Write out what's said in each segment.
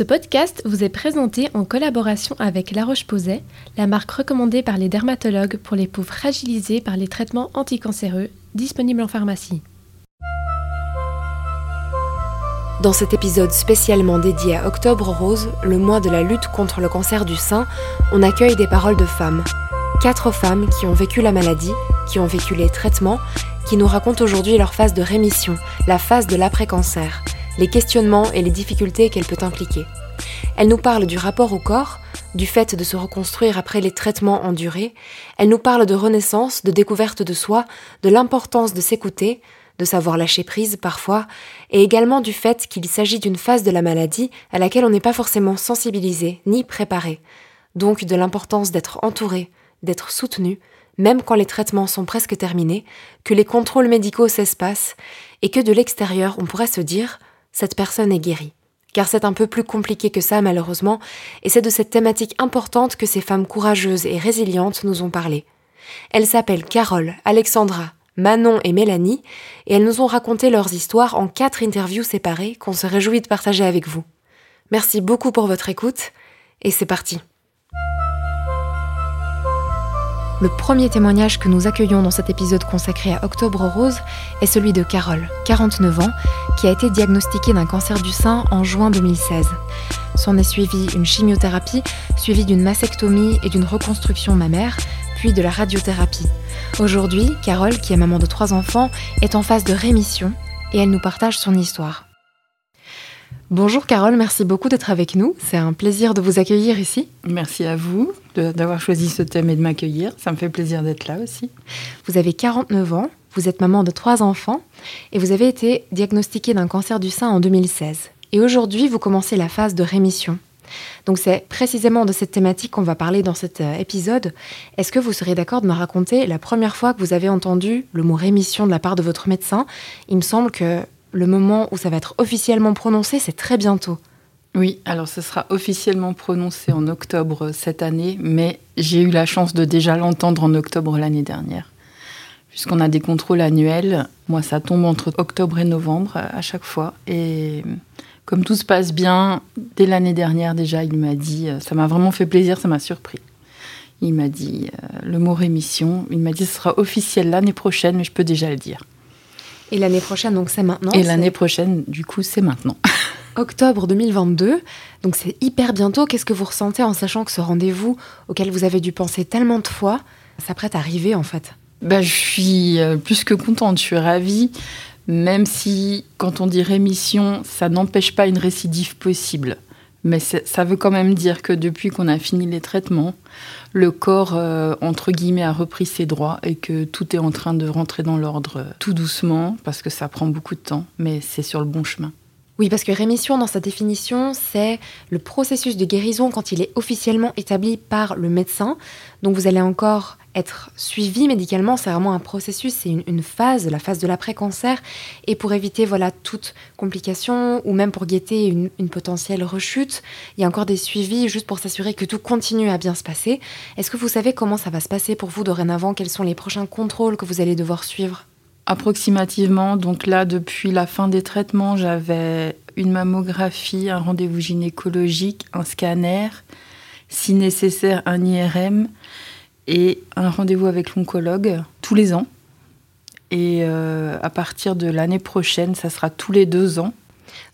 Ce podcast vous est présenté en collaboration avec La Roche-Posay, la marque recommandée par les dermatologues pour les peaux fragilisées par les traitements anticancéreux, disponible en pharmacie. Dans cet épisode spécialement dédié à Octobre Rose, le mois de la lutte contre le cancer du sein, on accueille des paroles de femmes. Quatre femmes qui ont vécu la maladie, qui ont vécu les traitements, qui nous racontent aujourd'hui leur phase de rémission, la phase de l'après-cancer, les questionnements et les difficultés qu'elle peut impliquer. Elle nous parle du rapport au corps, du fait de se reconstruire après les traitements endurés, elle nous parle de renaissance, de découverte de soi, de l'importance de s'écouter, de savoir lâcher prise parfois, et également du fait qu'il s'agit d'une phase de la maladie à laquelle on n'est pas forcément sensibilisé ni préparé, donc de l'importance d'être entouré, d'être soutenu, même quand les traitements sont presque terminés, que les contrôles médicaux s'espacent, et que de l'extérieur on pourrait se dire cette personne est guérie. Car c'est un peu plus compliqué que ça malheureusement, et c'est de cette thématique importante que ces femmes courageuses et résilientes nous ont parlé. Elles s'appellent Carole, Alexandra, Manon et Mélanie, et elles nous ont raconté leurs histoires en quatre interviews séparées qu'on se réjouit de partager avec vous. Merci beaucoup pour votre écoute, et c'est parti. Le premier témoignage que nous accueillons dans cet épisode consacré à Octobre Rose est celui de Carole, 49 ans, qui a été diagnostiquée d'un cancer du sein en juin 2016. S'en est suivi une chimiothérapie, suivie d'une mastectomie et d'une reconstruction mammaire, puis de la radiothérapie. Aujourd'hui, Carole, qui est maman de trois enfants, est en phase de rémission et elle nous partage son histoire. Bonjour Carole, merci beaucoup d'être avec nous. C'est un plaisir de vous accueillir ici. Merci à vous d'avoir choisi ce thème et de m'accueillir. Ça me fait plaisir d'être là aussi. Vous avez 49 ans, vous êtes maman de trois enfants et vous avez été diagnostiquée d'un cancer du sein en 2016. Et aujourd'hui, vous commencez la phase de rémission. Donc c'est précisément de cette thématique qu'on va parler dans cet euh, épisode. Est-ce que vous serez d'accord de me raconter la première fois que vous avez entendu le mot rémission de la part de votre médecin? Il me semble que le moment où ça va être officiellement prononcé, c'est très bientôt. Oui, alors ce sera officiellement prononcé en octobre cette année, mais j'ai eu la chance de déjà l'entendre en octobre l'année dernière. Puisqu'on a des contrôles annuels, moi ça tombe entre octobre et novembre à chaque fois. Et comme tout se passe bien, dès l'année dernière déjà, il m'a dit, euh, ça m'a vraiment fait plaisir, ça m'a surpris. Il m'a dit euh, le mot rémission, il m'a dit ce sera officiel l'année prochaine, mais je peux déjà le dire. Et l'année prochaine, donc c'est maintenant Et l'année prochaine, du coup, c'est maintenant. Octobre 2022, donc c'est hyper bientôt. Qu'est-ce que vous ressentez en sachant que ce rendez-vous auquel vous avez dû penser tellement de fois s'apprête à arriver en fait? Bah, Je suis euh, plus que contente, je suis ravie même si quand on dit rémission, ça n'empêche pas une récidive possible. Mais ça veut quand même dire que depuis qu'on a fini les traitements, le corps, euh, entre guillemets, a repris ses droits et que tout est en train de rentrer dans l'ordre euh, tout doucement, parce que ça prend beaucoup de temps, mais c'est sur le bon chemin. Oui, parce que rémission, dans sa définition, c'est le processus de guérison quand il est officiellement établi par le médecin. Donc vous allez encore être suivi médicalement, c'est vraiment un processus, c'est une, phase, la phase de l'après-cancer. Et pour éviter voilà toute complication ou même pour guetter une, une, potentielle rechute, il y a encore des suivis juste pour s'assurer que tout continue à bien se passer. Est-ce que vous savez comment ça va se passer pour vous dorénavant? Quels sont les prochains contrôles que vous allez devoir suivre? Approximativement, donc là, depuis la fin des traitements, j'avais une mammographie, un rendez-vous gynécologique, un scanner, si nécessaire, un IRM et un rendez-vous avec l'oncologue tous les ans. Et euh, à partir de l'année prochaine, ça sera tous les deux ans.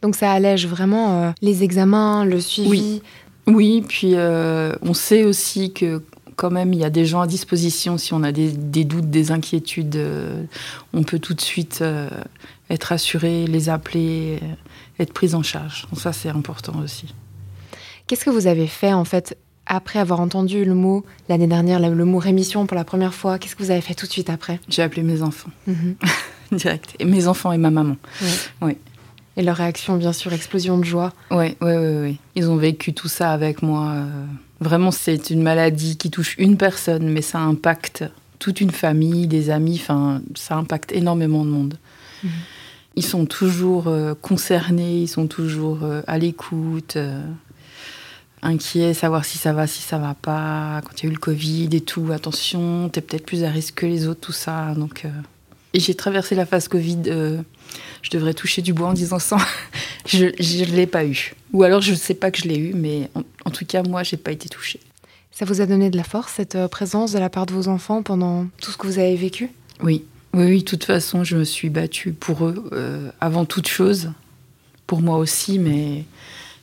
Donc ça allège vraiment euh, les examens, le suivi. Oui, oui puis euh, on sait aussi que quand même, il y a des gens à disposition si on a des, des doutes, des inquiétudes. on peut tout de suite être assuré, les appeler, être pris en charge. Donc ça, c'est important aussi. Qu'est-ce que vous avez fait en fait après avoir entendu le mot l'année dernière, le mot rémission pour la première fois, qu'est-ce que vous avez fait tout de suite après? J'ai appelé mes enfants. Mhm. Direct. Et mes enfants et ma maman. Oui. Et leur réaction, bien sûr, explosion de joie. Oui, oui, oui. oui. Ils ont vécu tout ça avec moi. Euh, vraiment, c'est une maladie qui touche une personne, mais ça impacte toute une famille, des amis. Enfin, ça impacte énormément de monde. Mhm. Ils sont toujours euh, concernés, ils sont toujours euh, à l'écoute inquiet, savoir si ça va, si ça va pas. Quand il y a eu le Covid et tout, attention, t'es peut-être plus à risque que les autres, tout ça. Donc, euh. Et j'ai traversé la phase Covid. euh, je devrais toucher du bois en disant ça. je ne l'ai pas eu. Ou alors je ne sais pas que je l'ai eu, mais en, en tout cas, moi, j'ai pas été touchée. Ça vous a donné de la force, cette euh, présence de la part de vos enfants pendant tout ce que vous avez vécu? Oui, oui, oui. De toute façon, je me suis battue pour eux euh, avant toute chose, pour moi aussi. Mais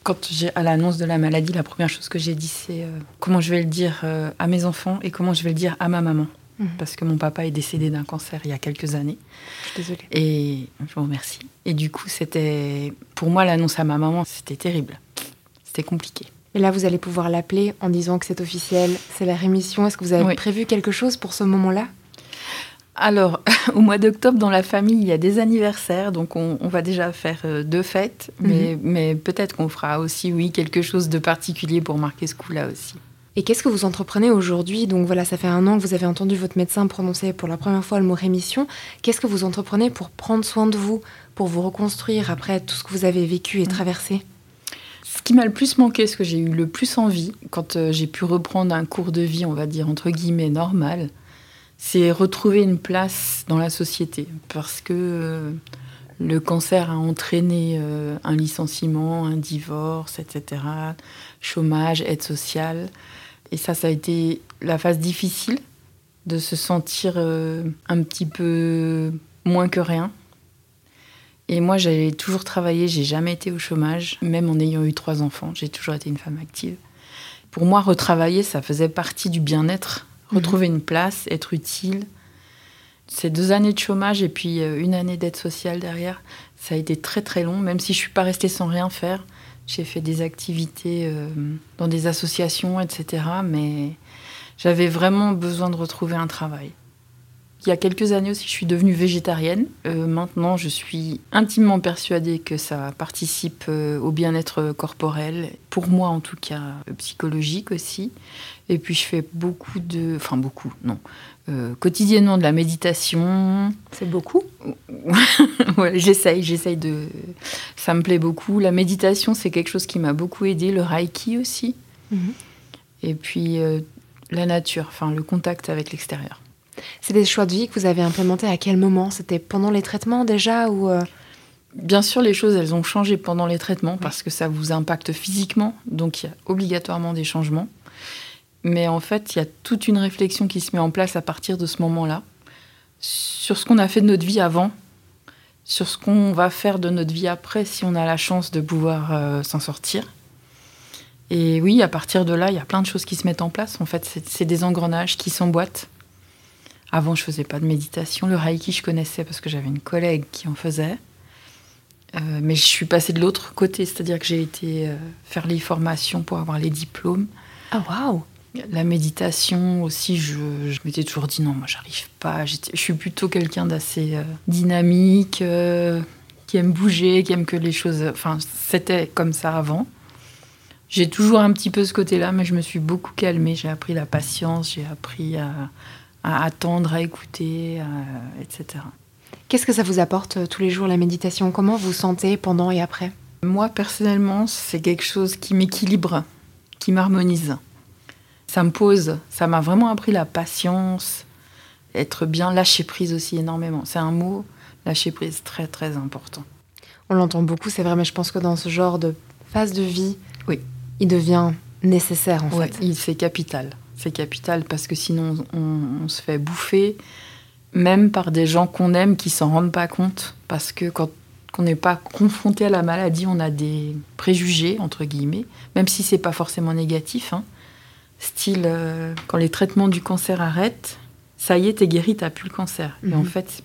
quand j'ai à l'annonce de la maladie, la première chose que j'ai dit, c'est euh, comment je vais le dire euh, à mes enfants et comment je vais le dire à ma maman, Mhm. parce que mon papa est décédé d'un cancer il y a quelques années. Je suis désolée. Et je vous remercie. Et du coup, c'était pour moi l'annonce à ma maman, c'était terrible. C'était compliqué. Et là, vous allez pouvoir l'appeler en disant que c'est officiel, c'est la rémission. Est-ce que vous avez Oui. prévu quelque chose pour ce moment-là? Alors, au mois d'octobre, dans la famille, il y a des anniversaires, donc on, on va déjà faire euh, deux fêtes, mais, mais peut-être qu'on fera aussi, oui, quelque chose de particulier pour marquer ce coup-là aussi. Et qu'est-ce que vous entreprenez aujourd'hui? Donc voilà, ça fait un an que vous avez entendu votre médecin prononcer pour la première fois le mot rémission. Qu'est-ce que vous entreprenez pour prendre soin de vous, pour vous reconstruire après tout ce que vous avez vécu et traversé? Ce qui m'a le plus manqué, ce que j'ai eu le plus envie, quand euh, j'ai pu reprendre un cours de vie, on va dire entre guillemets normal, c'est retrouver une place dans la société. Parce que euh, le cancer a entraîné euh, un licenciement, un divorce, etc., chômage, aide sociale. Et ça, ça a été la phase difficile de se sentir euh, un petit peu moins que rien. Et moi, j'avais toujours travaillé, j'ai jamais été au chômage, même en ayant eu trois enfants. J'ai toujours été une femme active. Pour moi, retravailler, ça faisait partie du bien-être, retrouver une place, être utile. Ces deux années de chômage et puis euh, une année d'aide sociale derrière, ça a été très très long, même si je suis pas restée sans rien faire. J'ai fait des activités euh, dans des associations, etc. Mais j'avais vraiment besoin de retrouver un travail. Il y a quelques années aussi, je suis devenue végétarienne. Euh, maintenant, je suis intimement persuadée que ça participe au bien-être corporel, pour moi en tout cas, psychologique aussi. Et puis, je fais beaucoup de... Enfin, beaucoup, non. Euh, quotidiennement de la méditation. C'est beaucoup? Ouais, j'essaye, j'essaye de... Ça me plaît beaucoup. La méditation, c'est quelque chose qui m'a beaucoup aidé. Le reiki aussi. Mhm. Et puis, euh, la nature, enfin, le contact avec l'extérieur. C'est des choix de vie que vous avez implémentés à quel moment? C'était pendant les traitements déjà ou euh, Bien sûr, les choses, elles ont changé pendant les traitements parce que ça vous impacte physiquement, donc il y a obligatoirement des changements. Mais en fait, il y a toute une réflexion qui se met en place à partir de ce moment-là sur ce qu'on a fait de notre vie avant, sur ce qu'on va faire de notre vie après si on a la chance de pouvoir euh, s'en sortir. Et oui, à partir de là, il y a plein de choses qui se mettent en place. En fait, c'est des engrenages qui s'emboîtent. Avant, je faisais pas de méditation. Le Reiki, je connaissais parce que j'avais une collègue qui en faisait. Euh, mais je suis passée de l'autre côté, c'est-à-dire que j'ai été euh, faire les formations pour avoir les diplômes. Ah waouh La méditation aussi, je, je m'étais toujours dit non, moi j'arrive pas. Je suis plutôt quelqu'un d'assez euh, dynamique, euh, qui aime bouger, qui aime que les choses. Enfin, c'était comme ça avant. J'ai toujours un petit peu ce côté-là, mais je me suis beaucoup calmée. J'ai appris la patience, j'ai appris à, à attendre, à écouter, à- etc. Qu'est-ce que ça vous apporte euh, tous les jours la méditation? Comment vous sentez pendant et après? Moi, personnellement, c'est quelque chose qui m'équilibre, qui m'harmonise. Ça me pose, ça m'a vraiment appris la patience, être bien, lâcher prise aussi énormément. C'est un mot, lâcher prise, très très important. On l'entend beaucoup, c'est vrai, mais je pense que dans ce genre de phase de vie, Oui. il devient nécessaire en Ouais, fait. c'est capital. C'est capital parce que sinon on, on se fait bouffer, même par des gens qu'on aime qui s'en rendent pas compte. Parce que quand on n'est pas confronté à la maladie, on a des préjugés, entre guillemets, même si c'est pas forcément négatif. hein. Style, euh, quand les traitements du cancer arrêtent, ça y est, t'es guéri, t'as plus le cancer. Et en Mhm. fait,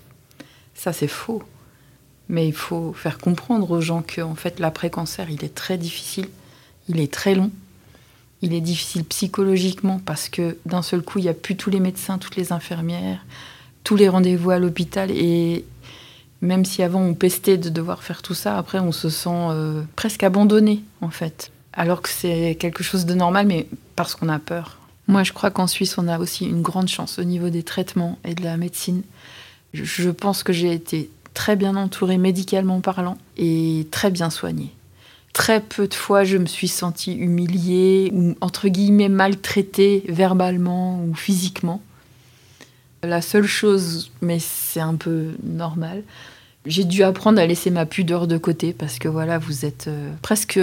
ça c'est faux. Mais il faut faire comprendre aux gens que en fait, l'après-cancer, il est très difficile, il est très long. Il est difficile psychologiquement parce que d'un seul coup, il n'y a plus tous les médecins, toutes les infirmières, tous les rendez-vous à l'hôpital. Et même si avant on pestait de devoir faire tout ça, après on se sent euh, presque abandonné en fait. Alors que c'est quelque chose de normal, mais parce qu'on a peur. Moi, je crois qu'en Suisse, on a aussi une grande chance au niveau des traitements et de la médecine. Je- pense que j'ai été très bien entourée médicalement parlant et très bien soignée. Très peu de fois, je me suis sentie humiliée ou, entre guillemets, maltraitée verbalement ou physiquement. La seule chose, mais c'est un peu normal, j'ai dû apprendre à laisser ma pudeur de côté parce que voilà, vous êtes euh, presque.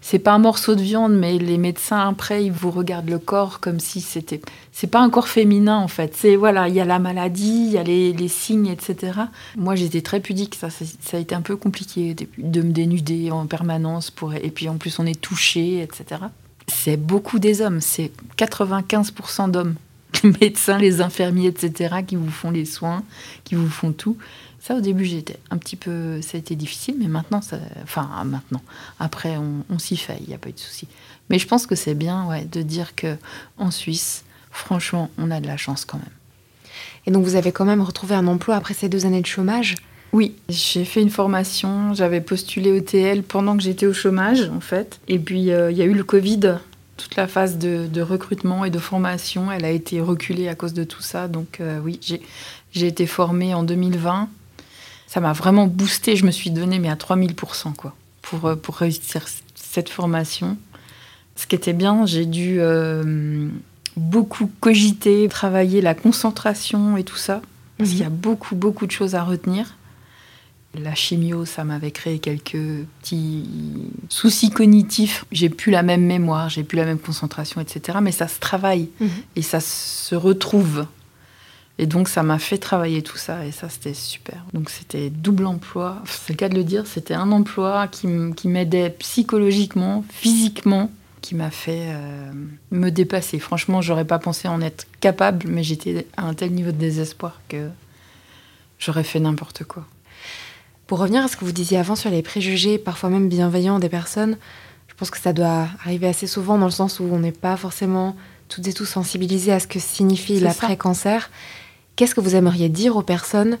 C'est pas un morceau de viande, mais les médecins après ils vous regardent le corps comme si c'était. C'est pas un corps féminin en fait. C'est voilà, il y a la maladie, il y a les, signes, etc. Moi j'étais très pudique, ça, ça, a été un peu compliqué de me dénuder en permanence pour et puis en plus on est touché, etc. C'est beaucoup des hommes, c'est 95% d'hommes les médecins, les infirmiers, etc., qui vous font les soins, qui vous font tout. Ça, au début, j'étais un petit peu. Ça a été difficile, mais maintenant, ça, enfin, maintenant. Après, on, s'y fait, il n'y a pas eu de souci. Mais je pense que c'est bien ouais, de dire que en Suisse, franchement, on a de la chance quand même. Et donc, vous avez quand même retrouvé un emploi après ces deux années de chômage? Oui, j'ai fait une formation, j'avais postulé au TL pendant que j'étais au chômage, en fait. Et puis, euh, il y a eu le Covid. Toute la phase de, recrutement et de formation, elle a été reculée à cause de tout ça. Donc, euh, oui, j'ai été formée en 2020 ça m'a vraiment boosté. Je me suis donné mais à 3000% quoi, pour, euh, pour réussir cette formation. Ce qui était bien, j'ai dû euh, beaucoup cogiter, travailler la concentration et tout ça. Parce qu'il y a mhm. beaucoup, beaucoup de choses à retenir. La chimio, ça m'avait créé quelques petits soucis cognitifs. J'ai plus la même mémoire, j'ai plus la même concentration, etc. Mais ça se travaille mhm. et ça se retrouve. Et donc, ça m'a fait travailler tout ça, et ça, c'était super. Donc, c'était double emploi. C'est le cas de le dire, c'était un emploi qui m'aidait psychologiquement, physiquement, qui m'a fait euh, me dépasser. Franchement, j'aurais pas pensé en être capable, mais j'étais à un tel niveau de désespoir que j'aurais fait n'importe quoi. Pour revenir à ce que vous disiez avant sur les préjugés, parfois même bienveillants des personnes, je pense que ça doit arriver assez souvent dans le sens où on n'est pas forcément toutes et tous sensibilisés à ce que signifie l'après-cancer. Qu'est-ce que vous aimeriez dire aux personnes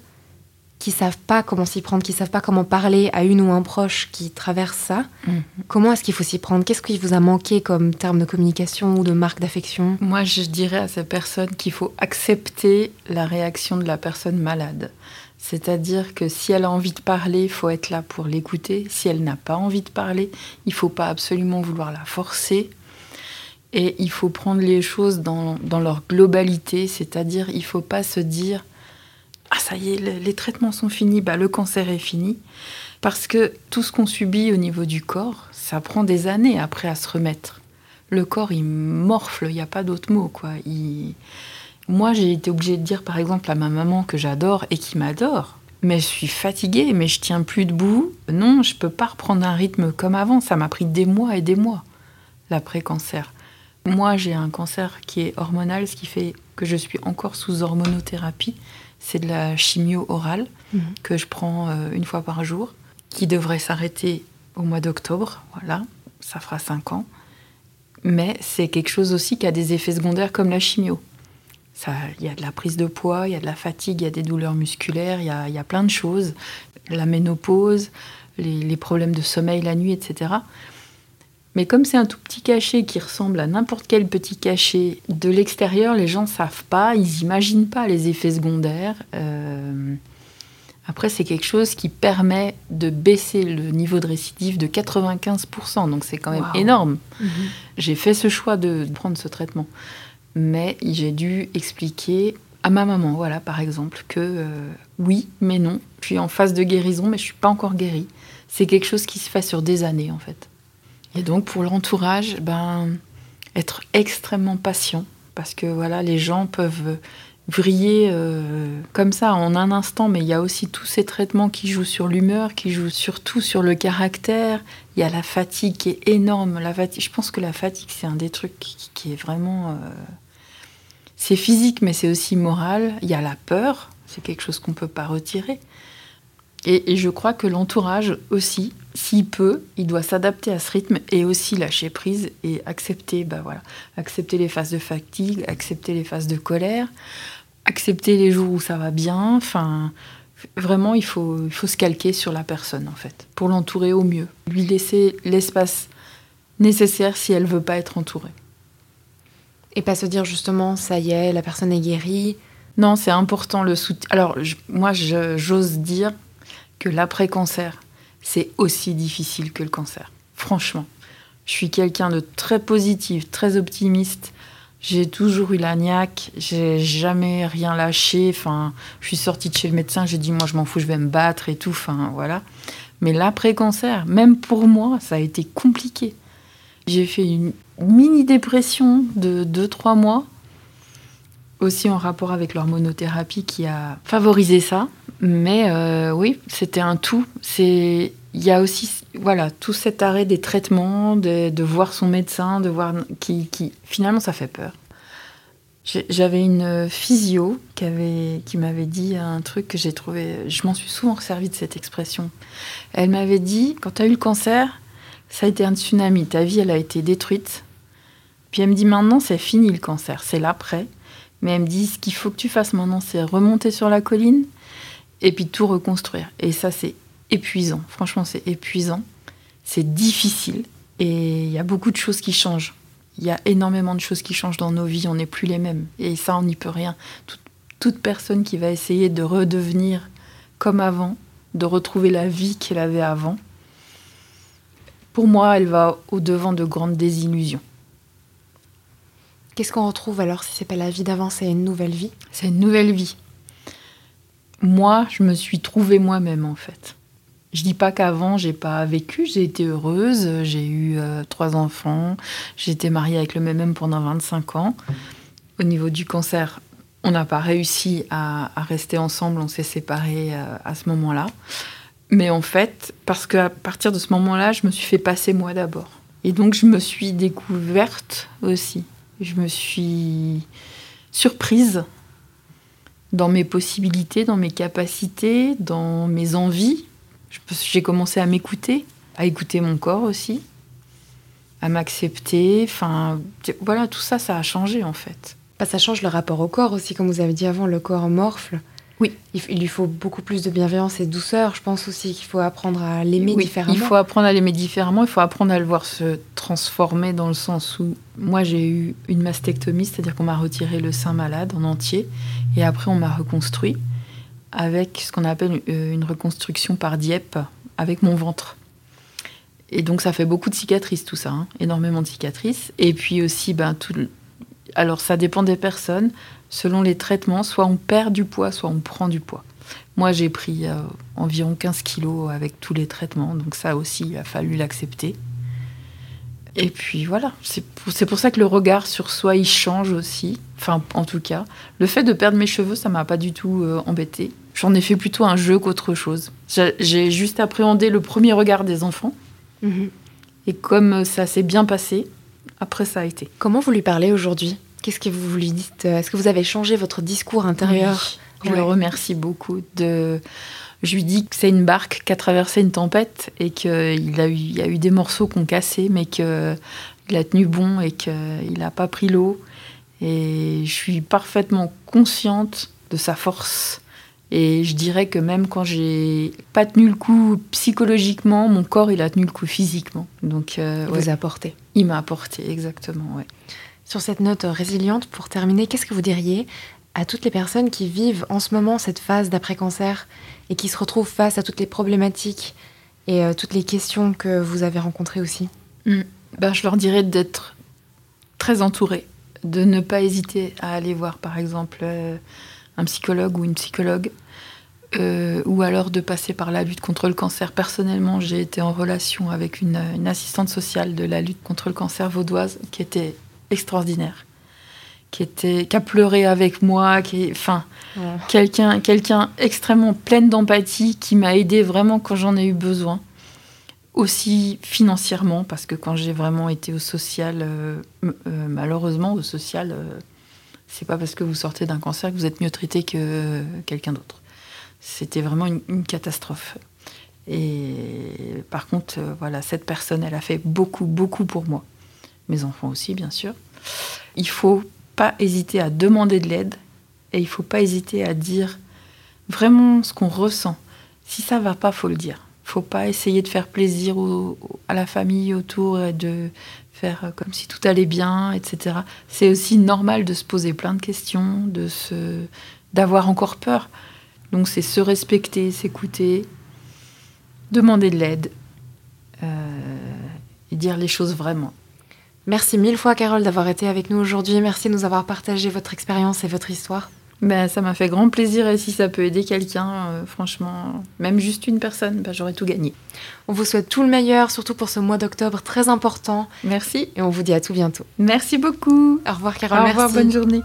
qui savent pas comment s'y prendre, qui savent pas comment parler à une ou un proche qui traverse ça? Mhm. Comment est-ce qu'il faut s'y prendre? Qu'est-ce qui vous a manqué comme terme de communication ou de marque d'affection? Moi, je dirais à ces personnes qu'il faut accepter la réaction de la personne malade. C'est-à-dire que si elle a envie de parler, il faut être là pour l'écouter. Si elle n'a pas envie de parler, il faut pas absolument vouloir la forcer. Et il faut prendre les choses dans, leur globalité, c'est-à-dire il ne faut pas se dire Ah, ça y est, les traitements sont finis, bah, le cancer est fini. Parce que tout ce qu'on subit au niveau du corps, ça prend des années après à se remettre. Le corps, il morfle, il n'y a pas d'autre mot. Quoi. Moi, j'ai été obligée de dire, par exemple, à ma maman que j'adore et qui m'adore, mais je suis fatiguée, mais je tiens plus debout. Non, je peux pas reprendre un rythme comme avant. Ça m'a pris des mois et des mois, l'après-cancer. Moi, j'ai un cancer qui est hormonal, ce qui fait que je suis encore sous hormonothérapie. C'est de la chimio orale mhm. que je prends euh, une fois par jour, qui devrait s'arrêter au mois d'octobre. Voilà, ça fera cinq ans. Mais c'est quelque chose aussi qui a des effets secondaires comme la chimio. Il y a de la prise de poids, il y a de la fatigue, il y a des douleurs musculaires, il y a, y a plein de choses. La ménopause, les, les problèmes de sommeil la nuit, etc. Mais comme c'est un tout petit cachet qui ressemble à n'importe quel petit cachet de l'extérieur, les gens ne savent pas, ils n'imaginent pas les effets secondaires. Euh, après, c'est quelque chose qui permet de baisser le niveau de récidive de 95%, donc c'est quand même énorme. Mhm. J'ai fait ce choix de prendre ce traitement, mais j'ai dû expliquer à ma maman, voilà, par exemple, que euh, oui, mais non, je suis en phase de guérison, mais je ne suis pas encore guérie. C'est quelque chose qui se fait sur des années, en fait. Et donc pour l'entourage, ben, être extrêmement patient, parce que voilà, les gens peuvent vriller euh, comme ça en un instant, mais il y a aussi tous ces traitements qui jouent sur l'humeur, qui jouent surtout sur le caractère. Il y a la fatigue qui est énorme. La fatigue, je pense que la fatigue, c'est un des trucs qui, est vraiment... Euh, c'est physique, mais c'est aussi moral. Il y a la peur, c'est quelque chose qu'on ne peut pas retirer. Et, je crois que l'entourage aussi, s'il peut, il doit s'adapter à ce rythme et aussi lâcher prise et accepter, bah voilà, accepter les phases de fatigue, accepter les phases de colère, accepter les jours où ça va bien. Enfin, vraiment, il faut, il faut se calquer sur la personne en fait, pour l'entourer au mieux, lui laisser l'espace nécessaire si elle veut pas être entourée. Et pas se dire justement, ça y est, la personne est guérie. Non, c'est important le soutien. Alors, moi, j'ose dire que l'après-cancer, c'est aussi difficile que le cancer. Franchement, je suis quelqu'un de très positif, très optimiste. J'ai toujours eu la niaque, j'ai jamais rien lâché. Enfin, je suis sortie de chez le médecin, j'ai dit moi je m'en fous, je vais me battre et tout. Enfin, voilà. Mais l'après-cancer, même pour moi, ça a été compliqué. J'ai fait une mini dépression de 2-3 mois, aussi en rapport avec l'hormonothérapie qui a favorisé ça. Mais euh, oui, c'était un tout. Il y a aussi voilà tout cet arrêt des traitements, de, voir son médecin, de voir qui, finalement ça fait peur. J'avais une physio qui, qui m'avait dit un truc que j'ai trouvé. Je m'en suis souvent servi de cette expression. Elle m'avait dit quand tu as eu le cancer, ça a été un tsunami. Ta vie, elle a été détruite. Puis elle me dit maintenant, c'est fini le cancer, c'est l'après. Mais elle me dit ce qu'il faut que tu fasses maintenant, c'est remonter sur la colline et puis tout reconstruire. Et ça, c'est épuisant. Franchement, c'est épuisant. C'est difficile. Et il y a beaucoup de choses qui changent. Il y a énormément de choses qui changent dans nos vies. On n'est plus les mêmes. Et ça, on n'y peut rien. toute personne qui va essayer de redevenir comme avant, de retrouver la vie qu'elle avait avant, pour moi, elle va au-devant de grandes désillusions. Qu'est-ce qu'on retrouve alors si c'est pas la vie d'avant, c'est une nouvelle vie? C'est une nouvelle vie. Moi, je me suis trouvée moi-même en fait. Je dis pas qu'avant j'ai pas vécu, j'ai été heureuse, j'ai eu euh, trois enfants, j'ai été mariée avec le même homme pendant 25 ans. Au niveau du cancer, on n'a pas réussi à, rester ensemble, on s'est séparés euh, à ce moment-là. Mais en fait, parce qu'à partir de ce moment-là, je me suis fait passer moi d'abord. Et donc je me suis découverte aussi. Je me suis surprise dans mes possibilités, dans mes capacités, dans mes envies j'ai commencé à m'écouter, à écouter mon corps aussi, à m'accepter. Enfin, voilà, tout ça, ça a changé en fait. Bah, ça change le rapport au corps aussi, comme vous avez dit avant, le corps morfle. Oui. Il, lui faut beaucoup plus de bienveillance et de douceur. Je pense aussi qu'il faut apprendre à l'aimer différemment. Il faut apprendre à l'aimer différemment. Il faut apprendre à le voir se transformer dans le sens où moi j'ai eu une mastectomie, c'est-à-dire qu'on m'a retiré le sein malade en entier et après on m'a reconstruit avec ce qu'on appelle euh, une reconstruction par Dieppe avec mon ventre. Et donc ça fait beaucoup de cicatrices tout ça, hein. énormément de cicatrices. Et puis aussi, ben, tout... alors ça dépend des personnes. Selon les traitements, soit on perd du poids, soit on prend du poids. Moi j'ai pris euh, environ 15 kilos avec tous les traitements, donc ça aussi il a fallu l'accepter. Et puis voilà, c'est pour, pour, ça que le regard sur soi il change aussi. Enfin, en tout cas, le fait de perdre mes cheveux, ça m'a pas du tout euh, embêté. J'en ai fait plutôt un jeu qu'autre chose. J'ai juste appréhendé le premier regard des enfants. Mhm. Et comme ça s'est bien passé, après ça a été. Comment vous lui parlez aujourd'hui? Qu'est-ce que vous lui dites Est-ce que vous avez changé votre discours intérieur Je le remercie beaucoup. De... Je lui dis que c'est une barque qui a traversé une tempête et qu'il a eu, y a eu des morceaux qu'on cassé, mais qu'il a tenu bon et qu'il n'a pas pris l'eau. Et je suis parfaitement consciente de sa force et je dirais que même quand j'ai pas tenu le coup psychologiquement, mon corps il a tenu le coup physiquement. Donc euh, vous a apporté. Il m'a apporté exactement, ouais. Sur cette note résiliente, pour terminer, qu'est-ce que vous diriez à toutes les personnes qui vivent en ce moment cette phase d'après-cancer et qui se retrouvent face à toutes les problématiques et euh, toutes les questions que vous avez rencontrées aussi? Hmm. ben, Je leur dirais d'être très entouré, de ne pas hésiter à aller voir par exemple euh, un psychologue ou une psychologue, euh, ou alors de passer par la lutte contre le cancer. Personnellement, j'ai été en relation avec une, assistante sociale de la lutte contre le cancer vaudoise qui était extraordinaire, qui, était, qui a pleuré avec moi, qui enfin, quelqu'un, quelqu'un extrêmement pleine d'empathie qui m'a aidé vraiment quand j'en ai eu besoin. Aussi financièrement, parce que quand j'ai vraiment été au social, euh, euh, malheureusement, au social, c'est pas parce que vous sortez d'un cancer que vous êtes mieux traité que quelqu'un d'autre. C'était vraiment une, catastrophe. Et par contre, euh, voilà, cette personne, elle a fait beaucoup, beaucoup pour moi. Mes enfants aussi, bien sûr. Il faut pas hésiter à demander de l'aide et il faut pas hésiter à dire vraiment ce qu'on ressent. Si ça va pas, faut le dire. Faut pas essayer de faire plaisir à la famille autour et de faire euh, comme si tout allait bien, etc. C'est aussi normal de se poser plein de questions, de se, d'avoir encore peur. Donc c'est se respecter, s'écouter, demander de l'aide euh, et dire les choses vraiment. Merci mille fois, Carole, d'avoir été avec nous aujourd'hui. Merci de nous avoir partagé votre expérience et votre histoire. Ben, ça m'a fait grand plaisir et si ça peut aider quelqu'un, euh, franchement, même juste une personne, ben, j'aurais tout gagné. On vous souhaite tout le meilleur, surtout pour ce mois d'octobre très important. Merci. Et on vous dit à tout bientôt. Merci beaucoup. Au revoir, Carole. Au revoir, bonne journée.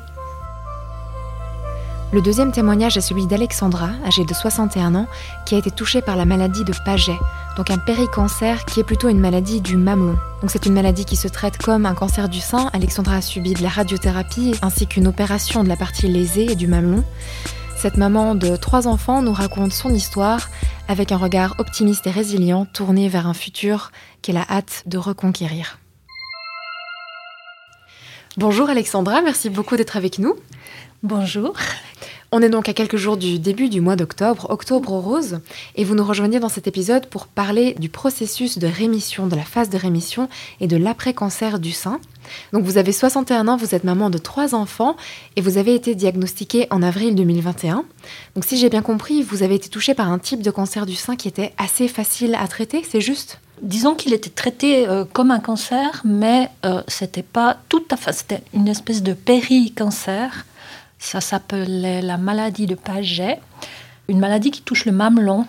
Le deuxième témoignage est celui d'Alexandra, âgée de 61 ans, qui a été touchée par la maladie de Paget, donc un péricancer qui est plutôt une maladie du mamelon. C'est une maladie qui se traite comme un cancer du sein. Alexandra a subi de la radiothérapie ainsi qu'une opération de la partie lésée et du mamelon. Cette maman de trois enfants nous raconte son histoire avec un regard optimiste et résilient tourné vers un futur qu'elle a hâte de reconquérir. Bonjour Alexandra, merci beaucoup d'être avec nous. Bonjour. On est donc à quelques jours du début du mois d'octobre, Octobre Rose, et vous nous rejoignez dans cet épisode pour parler du processus de rémission, de la phase de rémission et de l'après-cancer du sein. Donc vous avez 61 ans, vous êtes maman de trois enfants et vous avez été diagnostiquée en avril 2021. Donc si j'ai bien compris, vous avez été touchée par un type de cancer du sein qui était assez facile à traiter, c'est juste? Disons qu'il était traité euh, comme un cancer, mais euh, c'était pas tout à fait. C'était une espèce de péri-cancer ça s'appelait la maladie de Paget, une maladie qui touche le mamelon,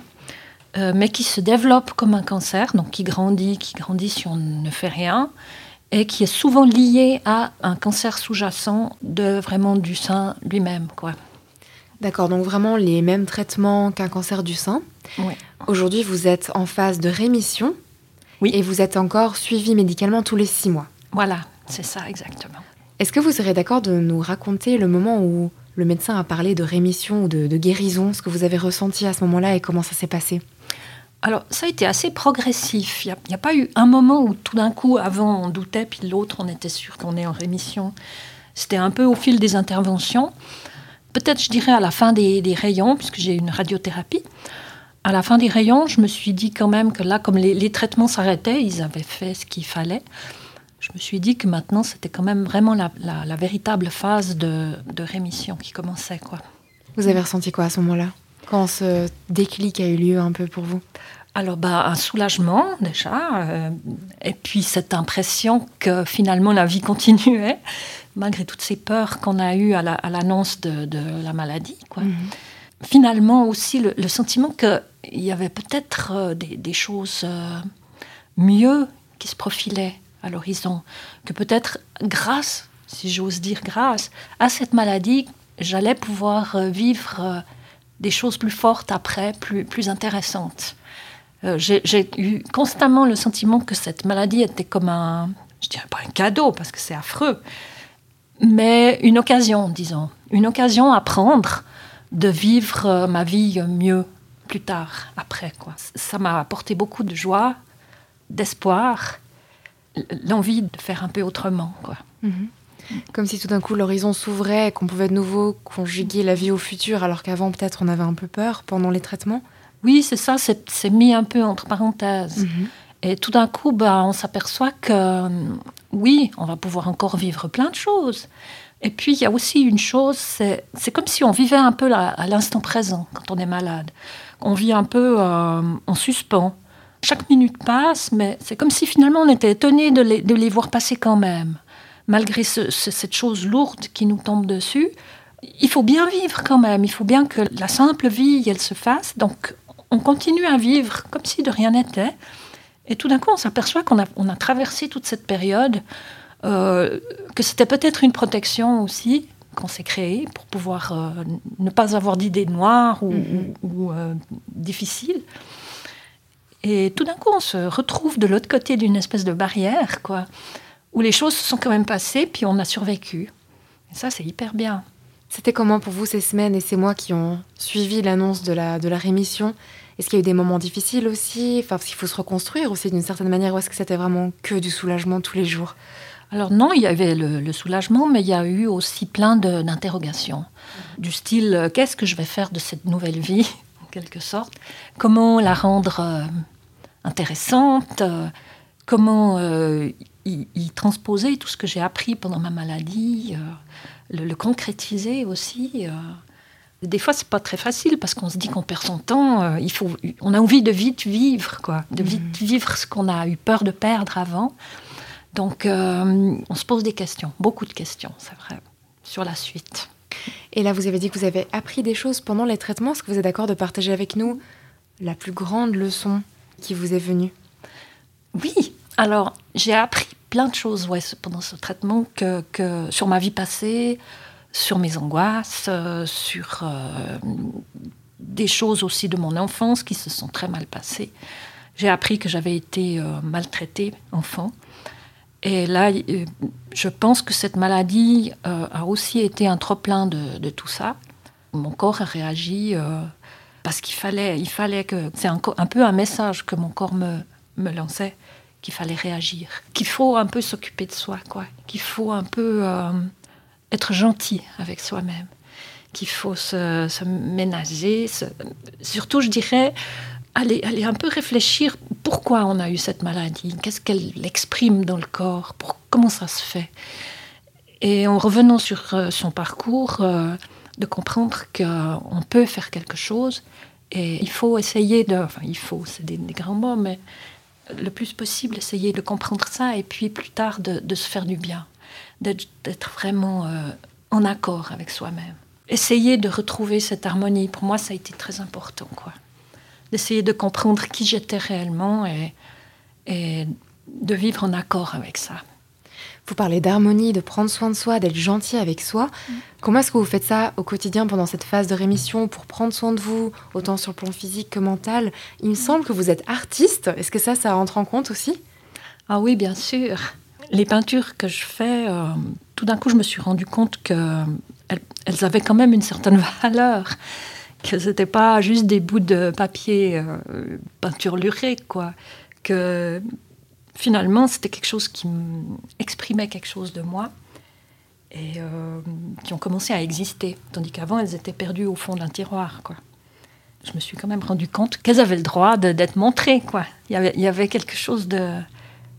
euh, mais qui se développe comme un cancer, donc qui grandit, qui grandit si on ne fait rien, et qui est souvent lié à un cancer sous-jacent de vraiment du sein lui-même, quoi. D'accord, donc vraiment les mêmes traitements qu'un cancer du sein. Oui. Aujourd'hui, vous êtes en phase de rémission. Oui. Et vous êtes encore suivi médicalement tous les six mois. Voilà, c'est ça exactement. Est-ce que vous serez d'accord de nous raconter le moment où le médecin a parlé de rémission ou de, guérison, ce que vous avez ressenti à ce moment-là et comment ça s'est passé? Alors, ça a été assez progressif. Il n'y a, pas eu un moment où tout d'un coup, avant, on doutait, puis l'autre, on était sûr qu'on est en rémission. C'était un peu au fil des interventions. Peut-être, je dirais, à la fin des, rayons, puisque j'ai une radiothérapie. À la fin des rayons, je me suis dit quand même que là, comme les traitements s'arrêtaient, ils avaient fait ce qu'il fallait je me suis dit que maintenant, c'était quand même vraiment la, véritable phase de, rémission qui commençait. Quoi. Vous avez ressenti quoi à ce moment-là? Quand ce déclic a eu lieu un peu pour vous? Alors, bah, un soulagement déjà, euh, et puis cette impression que finalement la vie continuait, malgré toutes ces peurs qu'on a eues à l'annonce de, la maladie. Quoi. Mhm. Finalement aussi le, sentiment qu'il y avait peut-être euh, des, choses euh, mieux qui se profilaient à l'horizon, que peut-être grâce, si j'ose dire grâce, à cette maladie, j'allais pouvoir euh, vivre euh, des choses plus fortes après, plus, plus intéressantes. Euh, j'ai eu constamment le sentiment que cette maladie était comme un, je dirais pas un cadeau parce que c'est affreux, mais une occasion, disons, une occasion à prendre de vivre ma vie mieux plus tard, après. Quoi. Ça m'a apporté beaucoup de joie, d'espoir l'envie de faire un peu autrement. Quoi. Mhm. Comme si tout d'un coup l'horizon s'ouvrait et qu'on pouvait de nouveau conjuguer la vie au futur, alors qu'avant peut-être on avait un peu peur pendant les traitements. Oui, c'est ça, c'est mis un peu entre parenthèses. Mhm. Et tout d'un coup, bah, on s'aperçoit que oui, on va pouvoir encore vivre plein de choses. Et puis il y a aussi une chose, c'est comme si on vivait un peu à l'instant présent quand on est malade. On vit un peu euh, en suspens. Chaque minute passe, mais c'est comme si finalement on était étonné de les, voir passer quand même. Malgré cette chose lourde qui nous tombe dessus, il faut bien vivre quand même, il faut bien que la simple vie, elle se fasse. Donc on continue à vivre comme si de rien n'était. Et tout d'un coup, on s'aperçoit qu'on a, on a traversé toute cette période, euh, que c'était peut-être une protection aussi qu'on s'est créée pour pouvoir euh, ne pas avoir d'idées noires ou, mm-hmm. euh, difficiles. Et tout d'un coup, on se retrouve de l'autre côté d'une espèce de barrière, quoi, où les choses se sont quand même passées, puis on a survécu. Et ça, c'est hyper bien. C'était comment pour vous ces semaines et ces mois qui ont suivi l'annonce de la, de la rémission? Est-ce qu'il y a eu des moments difficiles aussi? Enfin, parce qu'il faut se reconstruire aussi d'une certaine manière, ou est-ce que c'était vraiment que du soulagement tous les jours? Alors non, il y avait le, soulagement, mais il y a eu aussi plein d'interrogations. Du style, euh, qu'est-ce que je vais faire de cette nouvelle vie? Quelque sorte. Comment la rendre euh, intéressante euh, Comment euh, y, transposer tout ce que j'ai appris pendant ma maladie le, concrétiser aussi des fois, c'est pas très facile parce qu'on se dit qu'on perd son temps. il faut, on a envie de vite vivre, quoi, de vite mhm. vivre ce qu'on a eu peur de perdre avant. Donc, on se pose des questions, beaucoup de questions, c'est vrai, sur la suite. Et là, vous avez dit que vous avez appris des choses pendant les traitements. Est-ce que vous êtes d'accord de partager avec nous la plus grande leçon qui vous est venue? Oui, alors j'ai appris plein de choses ouais, pendant ce traitement que, sur ma vie passée, sur mes angoisses, euh, sur euh, des choses aussi de mon enfance qui se sont très mal passées. J'ai appris que j'avais été euh, maltraitée enfant. Et là, euh, je pense que cette maladie euh, a aussi été un trop-plein de, tout ça. Mon corps a réagi euh, parce qu'il fallait, il fallait que. C'est un, peu un message que mon corps me, lançait, qu'il fallait réagir, qu'il faut un peu s'occuper de soi, quoi, qu'il faut un peu être gentil avec soi-même, qu'il faut se, ménager, surtout, je dirais, aller, aller un peu réfléchir pourquoi on a eu cette maladie, qu'est-ce qu'elle exprime dans le corps, pour, comment ça se fait. Et en revenant sur euh, son parcours, euh, de comprendre qu'on peut faire quelque chose et il faut essayer de. Enfin, il faut, c'est des, grands mots, mais le plus possible, essayer de comprendre ça et puis plus tard de, se faire du bien, d'être vraiment euh, en accord avec soi-même. Essayer de retrouver cette harmonie, pour moi, ça a été très important, quoi d'essayer de comprendre qui j'étais réellement et, et, de vivre en accord avec ça. Vous parlez d'harmonie, de prendre soin de soi, d'être gentil avec soi. Mmh. Comment est-ce que vous faites ça au quotidien pendant cette phase de rémission pour prendre soin de vous, autant sur le plan physique que mental? Il me semble que vous êtes artiste. Est-ce que ça, ça rentre en compte aussi? Ah oui, bien sûr. Les peintures que je fais, euh, tout d'un coup, je me suis rendu compte qu'elles elles avaient quand même une certaine valeur que c'était pas juste des bouts de papier euh, quoi. Que finalement, c'était quelque chose qui exprimait quelque chose de moi et euh, qui ont commencé à exister, tandis qu'avant, elles étaient perdues au fond d'un tiroir, quoi. Je me suis quand même rendu compte qu'elles avaient le droit d'être montrées, quoi. Il y, avait, il y avait quelque chose de,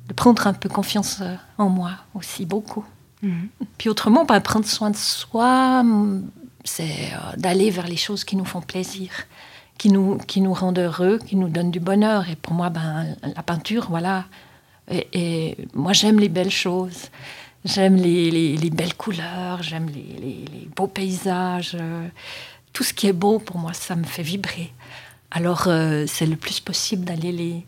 de prendre un peu confiance euh, en moi aussi, beaucoup. Mmh. Puis autrement, pas prendre soin de soi, c'est euh, d'aller vers les choses qui nous font plaisir, qui nous, qui nous rendent heureux, qui nous donnent du bonheur. Et pour moi, ben, la peinture, voilà. Et, moi, j'aime les belles choses. J'aime les, les, les, belles couleurs, j'aime les, les, beaux paysages. Tout ce qui est beau, pour moi, ça me fait vibrer. Alors, euh, c'est le plus possible d'aller les,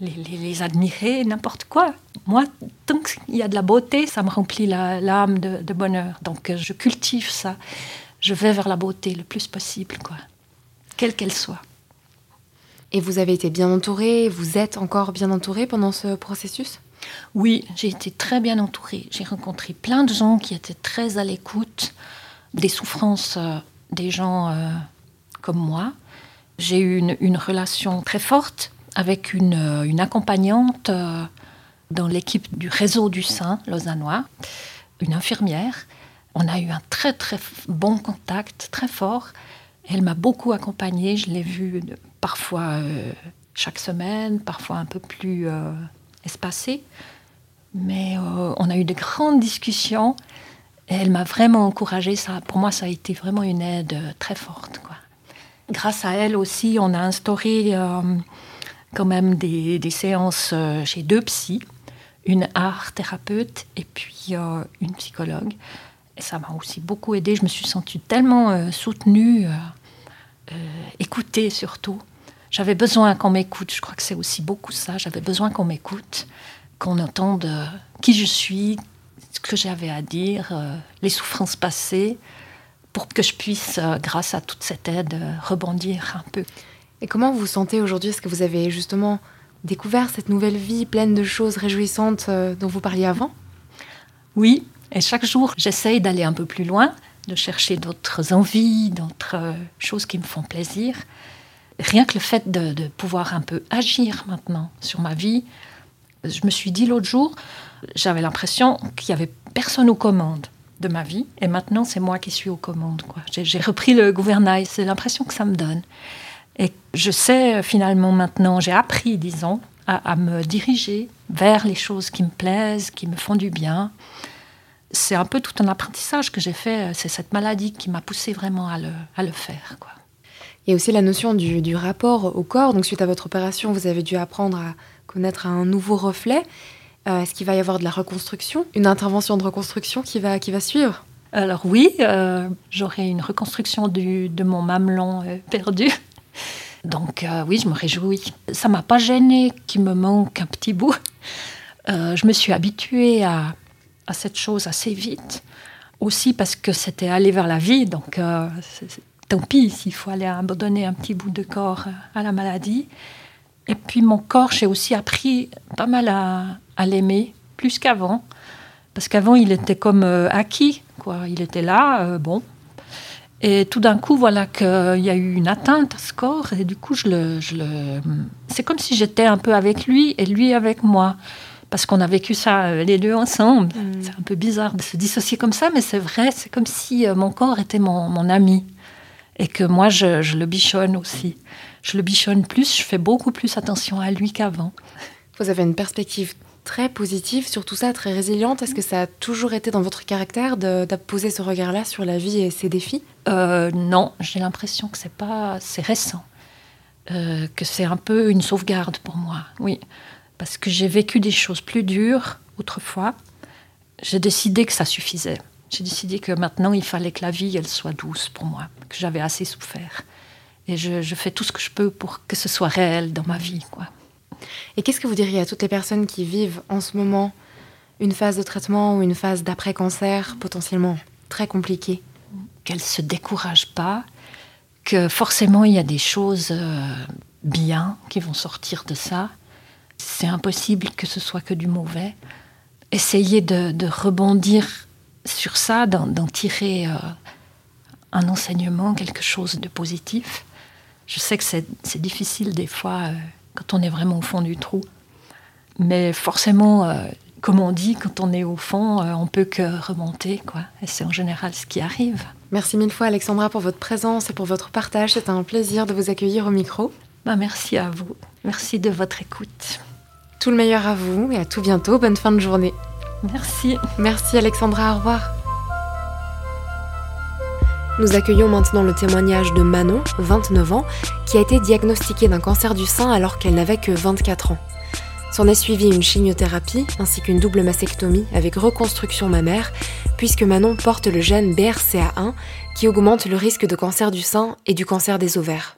les, admirer, n'importe quoi. Moi, tant qu'il y a de la beauté, ça me remplit l'âme de, de, bonheur. Donc, je cultive ça je vais vers la beauté le plus possible, quoi, quelle qu'elle soit. Et vous avez été bien entourée, vous êtes encore bien entourée pendant ce processus? Oui, j'ai été très bien entourée. J'ai rencontré plein de gens qui étaient très à l'écoute des souffrances euh, des gens euh, comme moi. J'ai eu une, une, relation très forte avec une, euh, une accompagnante dans l'équipe du réseau du sein lausannois, une infirmière on a eu un très très bon contact, très fort. Elle m'a beaucoup accompagnée, je l'ai vue parfois euh, chaque semaine, parfois un peu plus euh, espacée. Mais euh, on a eu de grandes discussions elle m'a vraiment encouragée. Ça, pour moi, ça a été vraiment une aide très forte. Grâce à elle aussi, on a instauré euh, quand même des, des séances chez deux psys, une art thérapeute et puis une psychologue. Ça m'a aussi beaucoup aidé. Je me suis sentie tellement euh, soutenue, euh, euh, écoutée surtout. J'avais besoin qu'on m'écoute. Je crois que c'est aussi beaucoup ça. J'avais besoin qu'on m'écoute, qu'on entende qui je suis, ce que j'avais à dire, les souffrances passées, pour que je puisse, grâce à toute cette aide, rebondir un peu. Et comment vous vous sentez aujourd'hui? Est-ce que vous avez justement découvert cette nouvelle vie pleine de choses réjouissantes dont vous parliez avant? Oui, et chaque jour, j'essaye d'aller un peu plus loin, de chercher d'autres envies, d'autres euh, choses qui me font plaisir. Rien que le fait de, pouvoir un peu agir maintenant sur ma vie, je me suis dit l'autre jour, j'avais l'impression qu'il n'y avait personne aux commandes de ma vie, et maintenant c'est moi qui suis aux commandes. J'ai repris le gouvernail, c'est l'impression que ça me donne. Et je sais finalement maintenant, j'ai appris, disons, à me diriger vers les choses qui me plaisent, qui me font du bien c'est un peu tout un apprentissage que j'ai fait. C'est cette maladie qui m'a poussé vraiment à le, à le faire. Quoi. Il y a aussi la notion du, du, rapport au corps. Donc, suite à votre opération, vous avez dû apprendre à connaître un nouveau reflet. Est-ce qu'il va y avoir de la reconstruction, une intervention de reconstruction qui va, qui va suivre? Alors oui, j'aurai une reconstruction de mon mamelon perdu. Donc oui, je me réjouis. Ça m'a pas gêné qu'il me manque un petit bout. je me suis habituée à, à cette chose assez vite aussi parce que c'était aller vers la vie, donc euh, tant pis s'il faut aller abandonner un petit bout de corps à la maladie. Et puis mon corps, j'ai aussi appris pas mal à, l'aimer, plus qu'avant. Parce qu'avant, il était comme euh, acquis, quoi. Il était là, euh, bon. Et tout d'un coup, voilà qu'il y a eu une atteinte à ce corps. Et du coup, je le, je le... c'est comme si j'étais un peu avec lui et lui avec moi parce qu'on a vécu ça euh, les deux ensemble. Mm. C'est un peu bizarre de se dissocier comme ça, mais c'est vrai, c'est comme si euh, mon corps était mon, ami et que moi, je, le bichonne aussi. Je le bichonne plus, je fais beaucoup plus attention à lui qu'avant. Vous avez une perspective très positive sur tout ça, très résiliente. Est-ce que ça a toujours été dans votre caractère de, poser ce regard-là sur la vie et ses défis? Euh, Non, j'ai l'impression que c'est pas, c'est récent, que c'est un peu une sauvegarde pour moi. Oui, parce que j'ai vécu des choses plus dures autrefois. J'ai décidé que ça suffisait. J'ai décidé que maintenant, il fallait que la vie, elle soit douce pour moi, que j'avais assez souffert. Et je, fais tout ce que je peux pour que ce soit réel dans ma vie. Quoi. Et qu'est-ce que vous diriez à toutes les personnes qui vivent en ce moment une phase de traitement ou une phase d'après-cancer potentiellement très compliquée? Qu'elles ne se découragent pas, que forcément il y a des choses euh, bien qui vont sortir de ça, c'est impossible que ce soit que du mauvais. Essayer de, rebondir sur ça, d'en tirer euh, un enseignement, quelque chose de positif. Je sais que c'est difficile des fois euh, quand on est vraiment au fond du trou. Mais forcément, euh, comme on dit, quand on est au fond, on peut que remonter. Quoi. Et c'est en général ce qui arrive. Merci mille fois Alexandra pour votre présence et pour votre partage. C'était un plaisir de vous accueillir au micro. Bah, merci à vous. Merci de votre écoute. Tout le meilleur à vous et à tout bientôt. Bonne fin de journée. Merci. Merci Alexandra, au revoir. Nous accueillons maintenant le témoignage de Manon, 29 ans, qui a été diagnostiquée d'un cancer du sein alors qu'elle n'avait que 24 ans. S'en est suivi une chimiothérapie ainsi qu'une double mastectomie avec reconstruction mammaire, puisque Manon porte le gène BRCA1 qui augmente le risque de cancer du sein et du cancer des ovaires.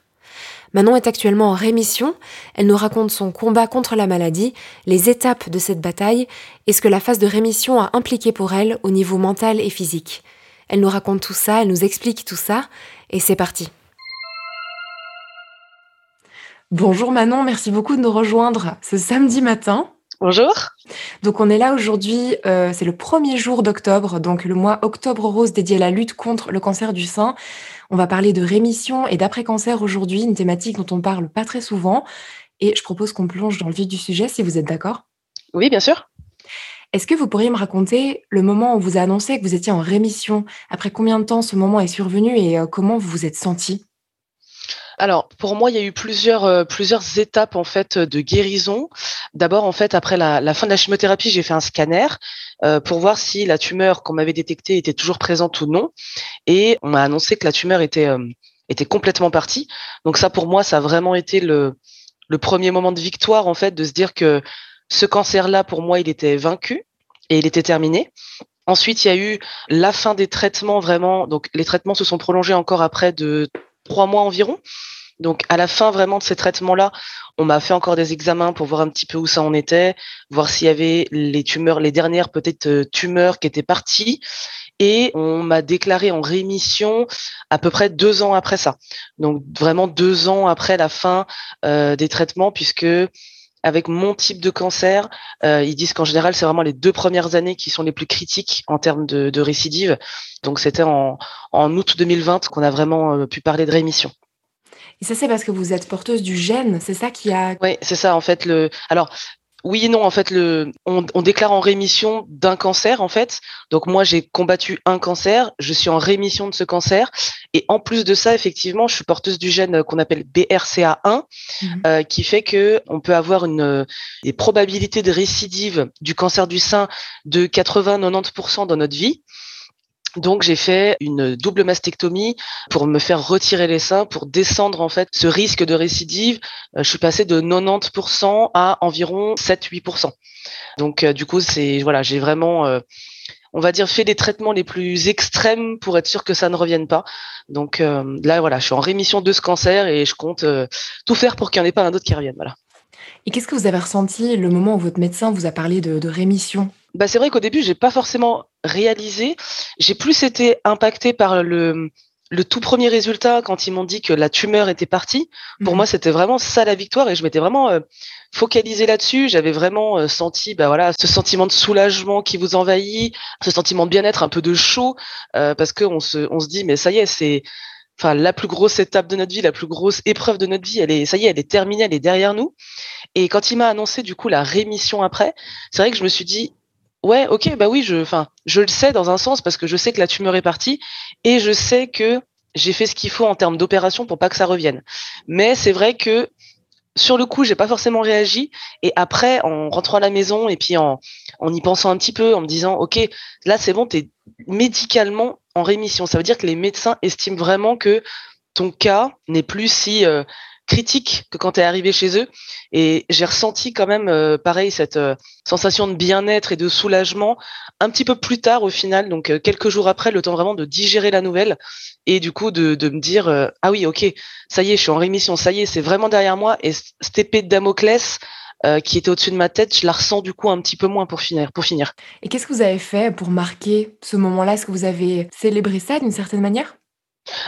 Manon est actuellement en rémission. Elle nous raconte son combat contre la maladie, les étapes de cette bataille et ce que la phase de rémission a impliqué pour elle au niveau mental et physique. Elle nous raconte tout ça, elle nous explique tout ça, et c'est parti. Bonjour Manon, merci beaucoup de nous rejoindre ce samedi matin. Bonjour. Donc on est là aujourd'hui, euh, c'est le premier jour d'octobre, donc le mois Octobre Rose dédié à la lutte contre le cancer du sein. On va parler de rémission et d'après-cancer aujourd'hui, une thématique dont on parle pas très souvent. Et je propose qu'on plonge dans le vif du sujet, si vous êtes d'accord. Oui, bien sûr. Est-ce que vous pourriez me raconter le moment où vous a annoncé que vous étiez en rémission? Après combien de temps ce moment est survenu et euh, comment vous vous êtes senti alors, pour moi, il y a eu plusieurs, euh, plusieurs étapes en fait de guérison. D'abord, en fait, après la, fin de la chimiothérapie, j'ai fait un scanner euh, pour voir si la tumeur qu'on m'avait détectée était toujours présente ou non. Et on m'a annoncé que la tumeur était, euh, était complètement partie. Donc ça, pour moi, ça a vraiment été le, le premier moment de victoire, en fait, de se dire que ce cancer-là, pour moi, il était vaincu et il était terminé. Ensuite, il y a eu la fin des traitements vraiment. Donc, les traitements se sont prolongés encore après de trois mois environ. Donc à la fin vraiment de ces traitements-là, on m'a fait encore des examens pour voir un petit peu où ça en était, voir s'il y avait les tumeurs, les dernières peut-être euh, tumeurs qui étaient parties. Et on m'a déclaré en rémission à peu près deux ans après ça. Donc vraiment deux ans après la fin euh, des traitements, puisque avec mon type de cancer, euh, ils disent qu'en général, c'est vraiment les deux premières années qui sont les plus critiques en termes de, de récidive. Donc c'était en, en août 2020 qu'on a vraiment pu parler de rémission. Et ça, c'est parce que vous êtes porteuse du gène, c'est ça qui a. Oui, c'est ça, en fait. Le... Alors, oui et non, en fait, le... On, déclare en rémission d'un cancer, en fait. Donc, moi, j'ai combattu un cancer, je suis en rémission de ce cancer. Et en plus de ça, effectivement, je suis porteuse du gène qu'on appelle BRCA1, mhm. euh, qui fait que on peut avoir une, des probabilités de récidive du cancer du sein de 80-90% dans notre vie. Donc j'ai fait une double mastectomie pour me faire retirer les seins, pour descendre en fait ce risque de récidive. Euh, je suis passée de 90% à environ 7-8%. Donc euh, du coup c'est voilà, j'ai vraiment euh, on va dire fait les traitements les plus extrêmes pour être sûr que ça ne revienne pas. Donc là voilà, je suis en rémission de ce cancer et je compte tout faire pour qu'il n'y en ait pas un autre qui revienne. Voilà. Et qu'est-ce que vous avez ressenti le moment où votre médecin vous a parlé de, rémission? Bah, c'est vrai qu'au début, j'ai pas forcément réalisé. J'ai plus été impactée par le, le tout premier résultat quand ils m'ont dit que la tumeur était partie. Pour mhm. moi, c'était vraiment ça la victoire et je m'étais vraiment euh, focalisée là-dessus. J'avais vraiment euh, senti, bah voilà, ce sentiment de soulagement qui vous envahit, ce sentiment de bien-être, un peu de chaud, euh, parce qu'on se, on se dit, mais ça y est, c'est enfin la plus grosse étape de notre vie, la plus grosse épreuve de notre vie, elle est ça y est, elle est terminée, elle est derrière nous. Et quand il m'a annoncé du coup la rémission après, c'est vrai que je me suis dit ouais, ok, bah oui, je, enfin, je le sais dans un sens parce que je sais que la tumeur est partie et je sais que j'ai fait ce qu'il faut en termes d'opération pour pas que ça revienne. Mais c'est vrai que sur le coup, j'ai pas forcément réagi. Et après, en rentrant à la maison et puis en, en y pensant un petit peu, en me disant, OK, là, c'est bon, tu es médicalement en rémission. Ça veut dire que les médecins estiment vraiment que ton cas n'est plus si euh, critique que quand tu es arrivé chez eux. Et j'ai ressenti quand même, euh, pareil, cette euh, sensation de bien-être et de soulagement un petit peu plus tard au final, donc quelques jours après, le temps vraiment de digérer la nouvelle et du coup de, de me dire, ah oui, ok, ça y est, je suis en rémission, ça y est, c'est vraiment derrière moi. Et cette épée de Damoclès, qui était au-dessus de ma tête, je la ressens du coup un petit peu moins pour finir. Pour finir. Et qu'est-ce que vous avez fait pour marquer ce moment-là? Est-ce que vous avez célébré ça d'une certaine manière?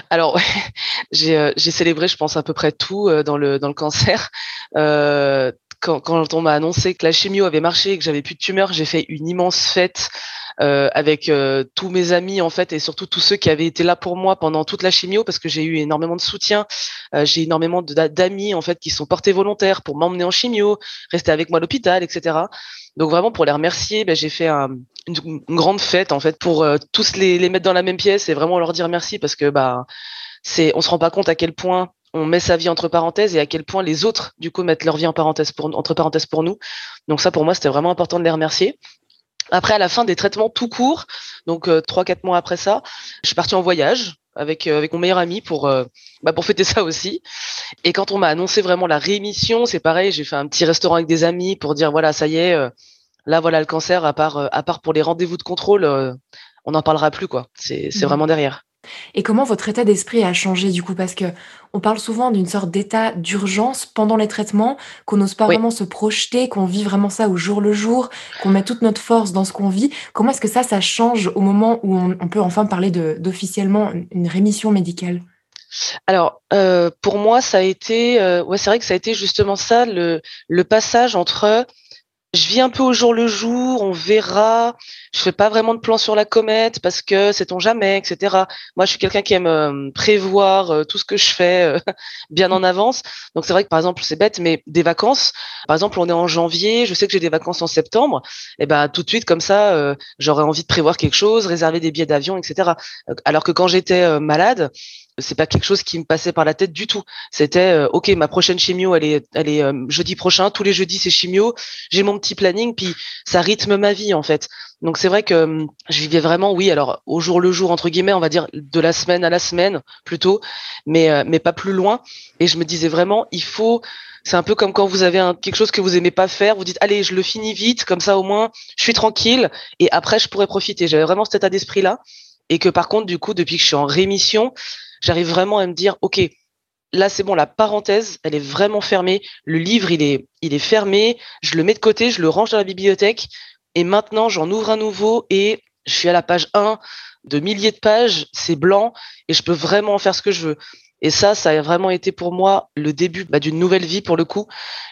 Alors, euh, j'ai célébré, je pense, à peu près tout euh, dans, le, dans le cancer. Euh, quand, quand, on m'a annoncé que la chimio avait marché et que j'avais plus de tumeur, j'ai fait une immense fête euh, avec euh, tous mes amis en fait et surtout tous ceux qui avaient été là pour moi pendant toute la chimio parce que j'ai eu énormément de soutien. Euh, j'ai énormément d'amis en fait qui sont portés volontaires pour m'emmener en chimio, rester avec moi à l'hôpital, etc. Donc vraiment pour les remercier, ben, j'ai fait un, une, grande fête en fait pour tous les, les, mettre dans la même pièce et vraiment leur dire merci parce que bah c'est on se rend pas compte à quel point on met sa vie entre parenthèses et à quel point les autres du coup mettent leur vie en parenthèse pour, entre parenthèses pour nous. Donc ça pour moi c'était vraiment important de les remercier. Après, à la fin des traitements tout court, donc euh, trois quatre mois après ça, je suis partie en voyage avec euh, avec mon meilleur ami pour euh, bah, pour fêter ça aussi. Et quand on m'a annoncé vraiment la rémission, c'est pareil, j'ai fait un petit restaurant avec des amis pour dire voilà ça y est, là voilà le cancer à part à part pour les rendez-vous de contrôle, on n'en parlera plus quoi. C'est c'est mmh. vraiment derrière. Et comment votre état d'esprit a changé du coup? Parce que on parle souvent d'une sorte d'état d'urgence pendant les traitements, qu'on n'ose pas vraiment se projeter, qu'on vit vraiment ça au jour le jour, qu'on met toute notre force dans ce qu'on vit. Comment est-ce que ça, ça change au moment où on, peut enfin parler d'officiellement une rémission médicale? Alors, euh, pour moi, ça a été, euh, ouais, c'est vrai que ça a été justement ça, le, le passage entre je vis un peu au jour le jour, on verra. Je fais pas vraiment de plan sur la comète parce que c'est on jamais, etc. Moi, je suis quelqu'un qui aime euh, prévoir euh, tout ce que je fais euh, bien en avance. Donc c'est vrai que par exemple, c'est bête, mais des vacances. Par exemple, on est en janvier, je sais que j'ai des vacances en septembre. Et ben tout de suite comme ça, j'aurais envie de prévoir quelque chose, réserver des billets d'avion, etc. Alors que quand j'étais malade, c'est pas quelque chose qui me passait par la tête du tout. C'était euh, ok, ma prochaine chimio, elle est, elle est euh, jeudi prochain. Tous les jeudis, c'est chimio. J'ai mon petit planning, puis ça rythme ma vie en fait. Donc c'est vrai que hum, je vivais vraiment, oui, alors au jour le jour entre guillemets, on va dire de la semaine à la semaine plutôt, mais euh, mais pas plus loin. Et je me disais vraiment, il faut. C'est un peu comme quand vous avez un, quelque chose que vous aimez pas faire, vous dites allez, je le finis vite, comme ça au moins, je suis tranquille et après je pourrais profiter. J'avais vraiment cet état d'esprit là et que par contre du coup depuis que je suis en rémission j'arrive vraiment à me dire, OK, là c'est bon, la parenthèse, elle est vraiment fermée. Le livre, il est, il est fermé. Je le mets de côté, je le range dans la bibliothèque. Et maintenant, j'en ouvre un nouveau et je suis à la page 1 de milliers de pages. C'est blanc et je peux vraiment faire ce que je veux. Et ça, ça a vraiment été pour moi le début bah, d'une nouvelle vie pour le coup.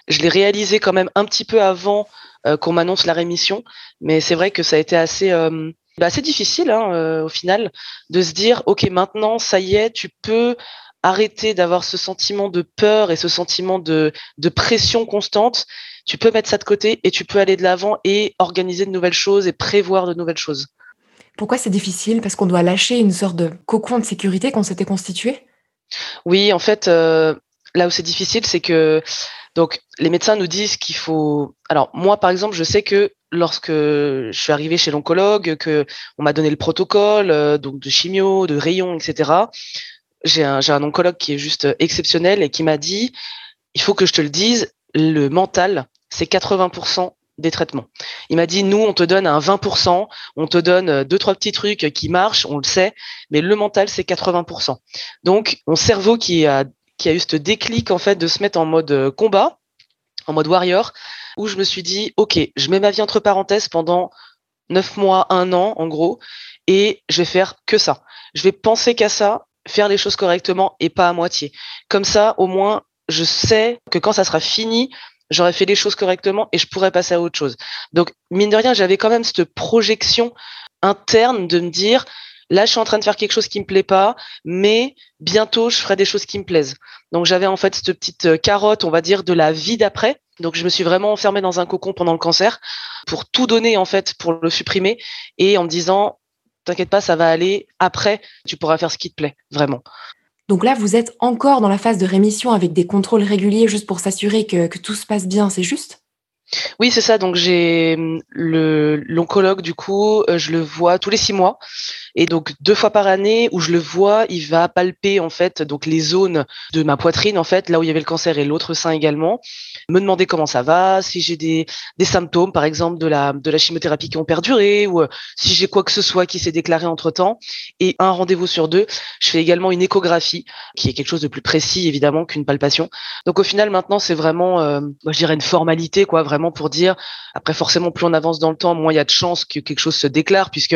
Je l'ai réalisé quand même un petit peu avant euh, qu'on m'annonce la rémission, mais c'est vrai que ça a été assez, euh, bah, c'est difficile hein, euh, au final de se dire ok maintenant ça y est tu peux arrêter d'avoir ce sentiment de peur et ce sentiment de, de pression constante. Tu peux mettre ça de côté et tu peux aller de l'avant et organiser de nouvelles choses et prévoir de nouvelles choses. Pourquoi c'est difficile? Parce qu'on doit lâcher une sorte de cocon de sécurité qu'on s'était constitué? Oui en fait euh, là où c'est difficile c'est que donc les médecins nous disent qu'il faut alors moi par exemple je sais que lorsque je suis arrivée chez l'oncologue, que on m'a donné le protocole, euh, donc de chimio, de rayons, etc. J'ai un, oncologue qui est juste exceptionnel et qui m'a dit, il faut que je te le dise, le mental, c'est 80% des traitements. Il m'a dit, nous, on te donne un 20%, on te donne deux, trois petits trucs qui marchent, on le sait, mais le mental, c'est 80%. Donc, mon cerveau qui a, qui a eu ce déclic, en fait, de se mettre en mode euh, combat, en mode warrior, où je me suis dit, OK, je mets ma vie entre parenthèses pendant neuf mois, un an, en gros, et je vais faire que ça. Je vais penser qu'à ça, faire les choses correctement et pas à moitié. Comme ça, au moins, je sais que quand ça sera fini, j'aurais fait les choses correctement et je pourrais passer à autre chose. Donc, mine de rien, j'avais quand même cette projection interne de me dire, là, je suis en train de faire quelque chose qui me plaît pas, mais bientôt, je ferai des choses qui me plaisent. Donc, j'avais en fait cette petite euh, carotte, on va dire, de la vie d'après. Donc, je me suis vraiment enfermée dans un cocon pendant le cancer pour tout donner, en fait, pour le supprimer et en me disant, t'inquiète pas, ça va aller. Après, tu pourras faire ce qui te plaît, vraiment. Donc là, vous êtes encore dans la phase de rémission avec des contrôles réguliers juste pour s'assurer que, que, tout se passe bien, c'est juste? Oui, c'est ça. Donc j'ai l'oncologue, du coup, euh, je le vois tous les six mois. Et donc deux fois par année où je le vois, il va palper en fait donc les zones de ma poitrine en fait, là où il y avait le cancer et l'autre sein également, me demander comment ça va, si j'ai des, symptômes par exemple de la de la chimiothérapie qui ont perduré ou euh, si j'ai quoi que ce soit qui s'est déclaré entre-temps et un rendez-vous sur deux, je fais également une échographie qui est quelque chose de plus précis évidemment qu'une palpation. Donc au final maintenant c'est vraiment euh, je dirais une formalité quoi, pour dire après forcément plus on avance dans le temps, moins il y a de chances que quelque chose se déclare puisque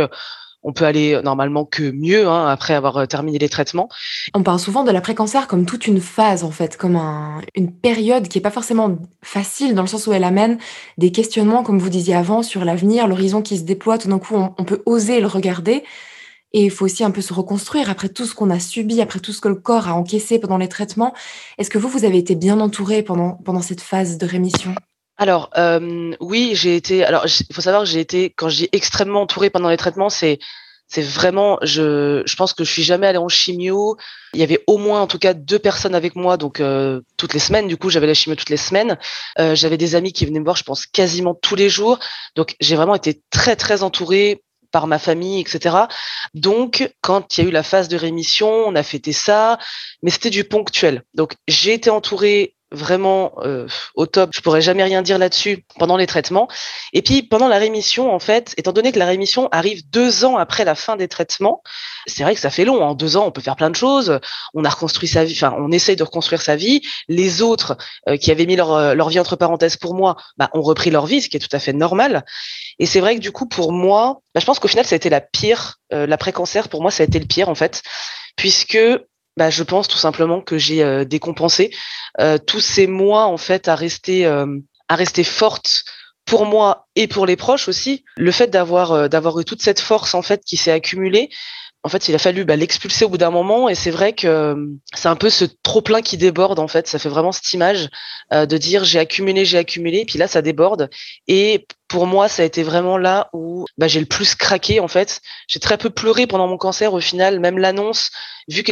on peut aller euh, normalement que mieux hein, après avoir euh, terminé les traitements. On parle souvent de l'après-cancer comme toute une phase en fait, comme une période qui est pas forcément facile dans le sens où elle amène des questionnements, comme vous disiez avant, sur l'avenir, l'horizon qui se déploie. Tout d'un coup, on, peut oser le regarder. Et il faut aussi un peu se reconstruire après tout ce qu'on a subi, après tout ce que le corps a encaissé pendant les traitements. Est-ce que vous, vous avez été bien entouré pendant, pendant cette phase de rémission? Alors euh, oui, j'ai été. Alors il faut savoir que j'ai été quand j'ai extrêmement entourée pendant les traitements, c'est c'est vraiment. Je je pense que je suis jamais allée en chimio. Il y avait au moins en tout cas deux personnes avec moi, donc euh, toutes les semaines. Du coup, j'avais la chimio toutes les semaines. Euh, j'avais des amis qui venaient me voir, je pense quasiment tous les jours. Donc j'ai vraiment été très très entourée par ma famille, etc. Donc, quand il y a eu la phase de rémission, on a fêté ça, mais c'était du ponctuel. Donc, j'ai été entourée vraiment euh, au top. Je pourrais jamais rien dire là-dessus pendant les traitements. Et puis pendant la rémission, en fait, étant donné que la rémission arrive deux ans après la fin des traitements, c'est vrai que ça fait long. En deux ans, on peut faire plein de choses. On a reconstruit sa vie. Enfin, on essaye de reconstruire sa vie. Les autres euh, qui avaient mis leur, euh, leur vie entre parenthèses pour moi, bah, ont repris leur vie, ce qui est tout à fait normal. Et c'est vrai que du coup, pour moi, bah, je pense qu'au final, ça a été la pire. L'après-cancer, pour moi, ça a été le pire en fait, puisque bah, je pense tout simplement que j'ai euh, décompensé euh, tous ces mois en fait à rester euh, à rester forte pour moi et pour les proches aussi. Le fait d'avoir d'avoir eu toute cette force en fait qui s'est accumulée, en fait, il a fallu bah, l'expulser au bout d'un moment, et c'est vrai que c'est un peu ce trop plein qui déborde. En fait, ça fait vraiment cette image de dire j'ai accumulé, j'ai accumulé, puis là ça déborde. Et pour moi, ça a été vraiment là où bah, j'ai le plus craqué. En fait, j'ai très peu pleuré pendant mon cancer. Au final, même l'annonce, vu que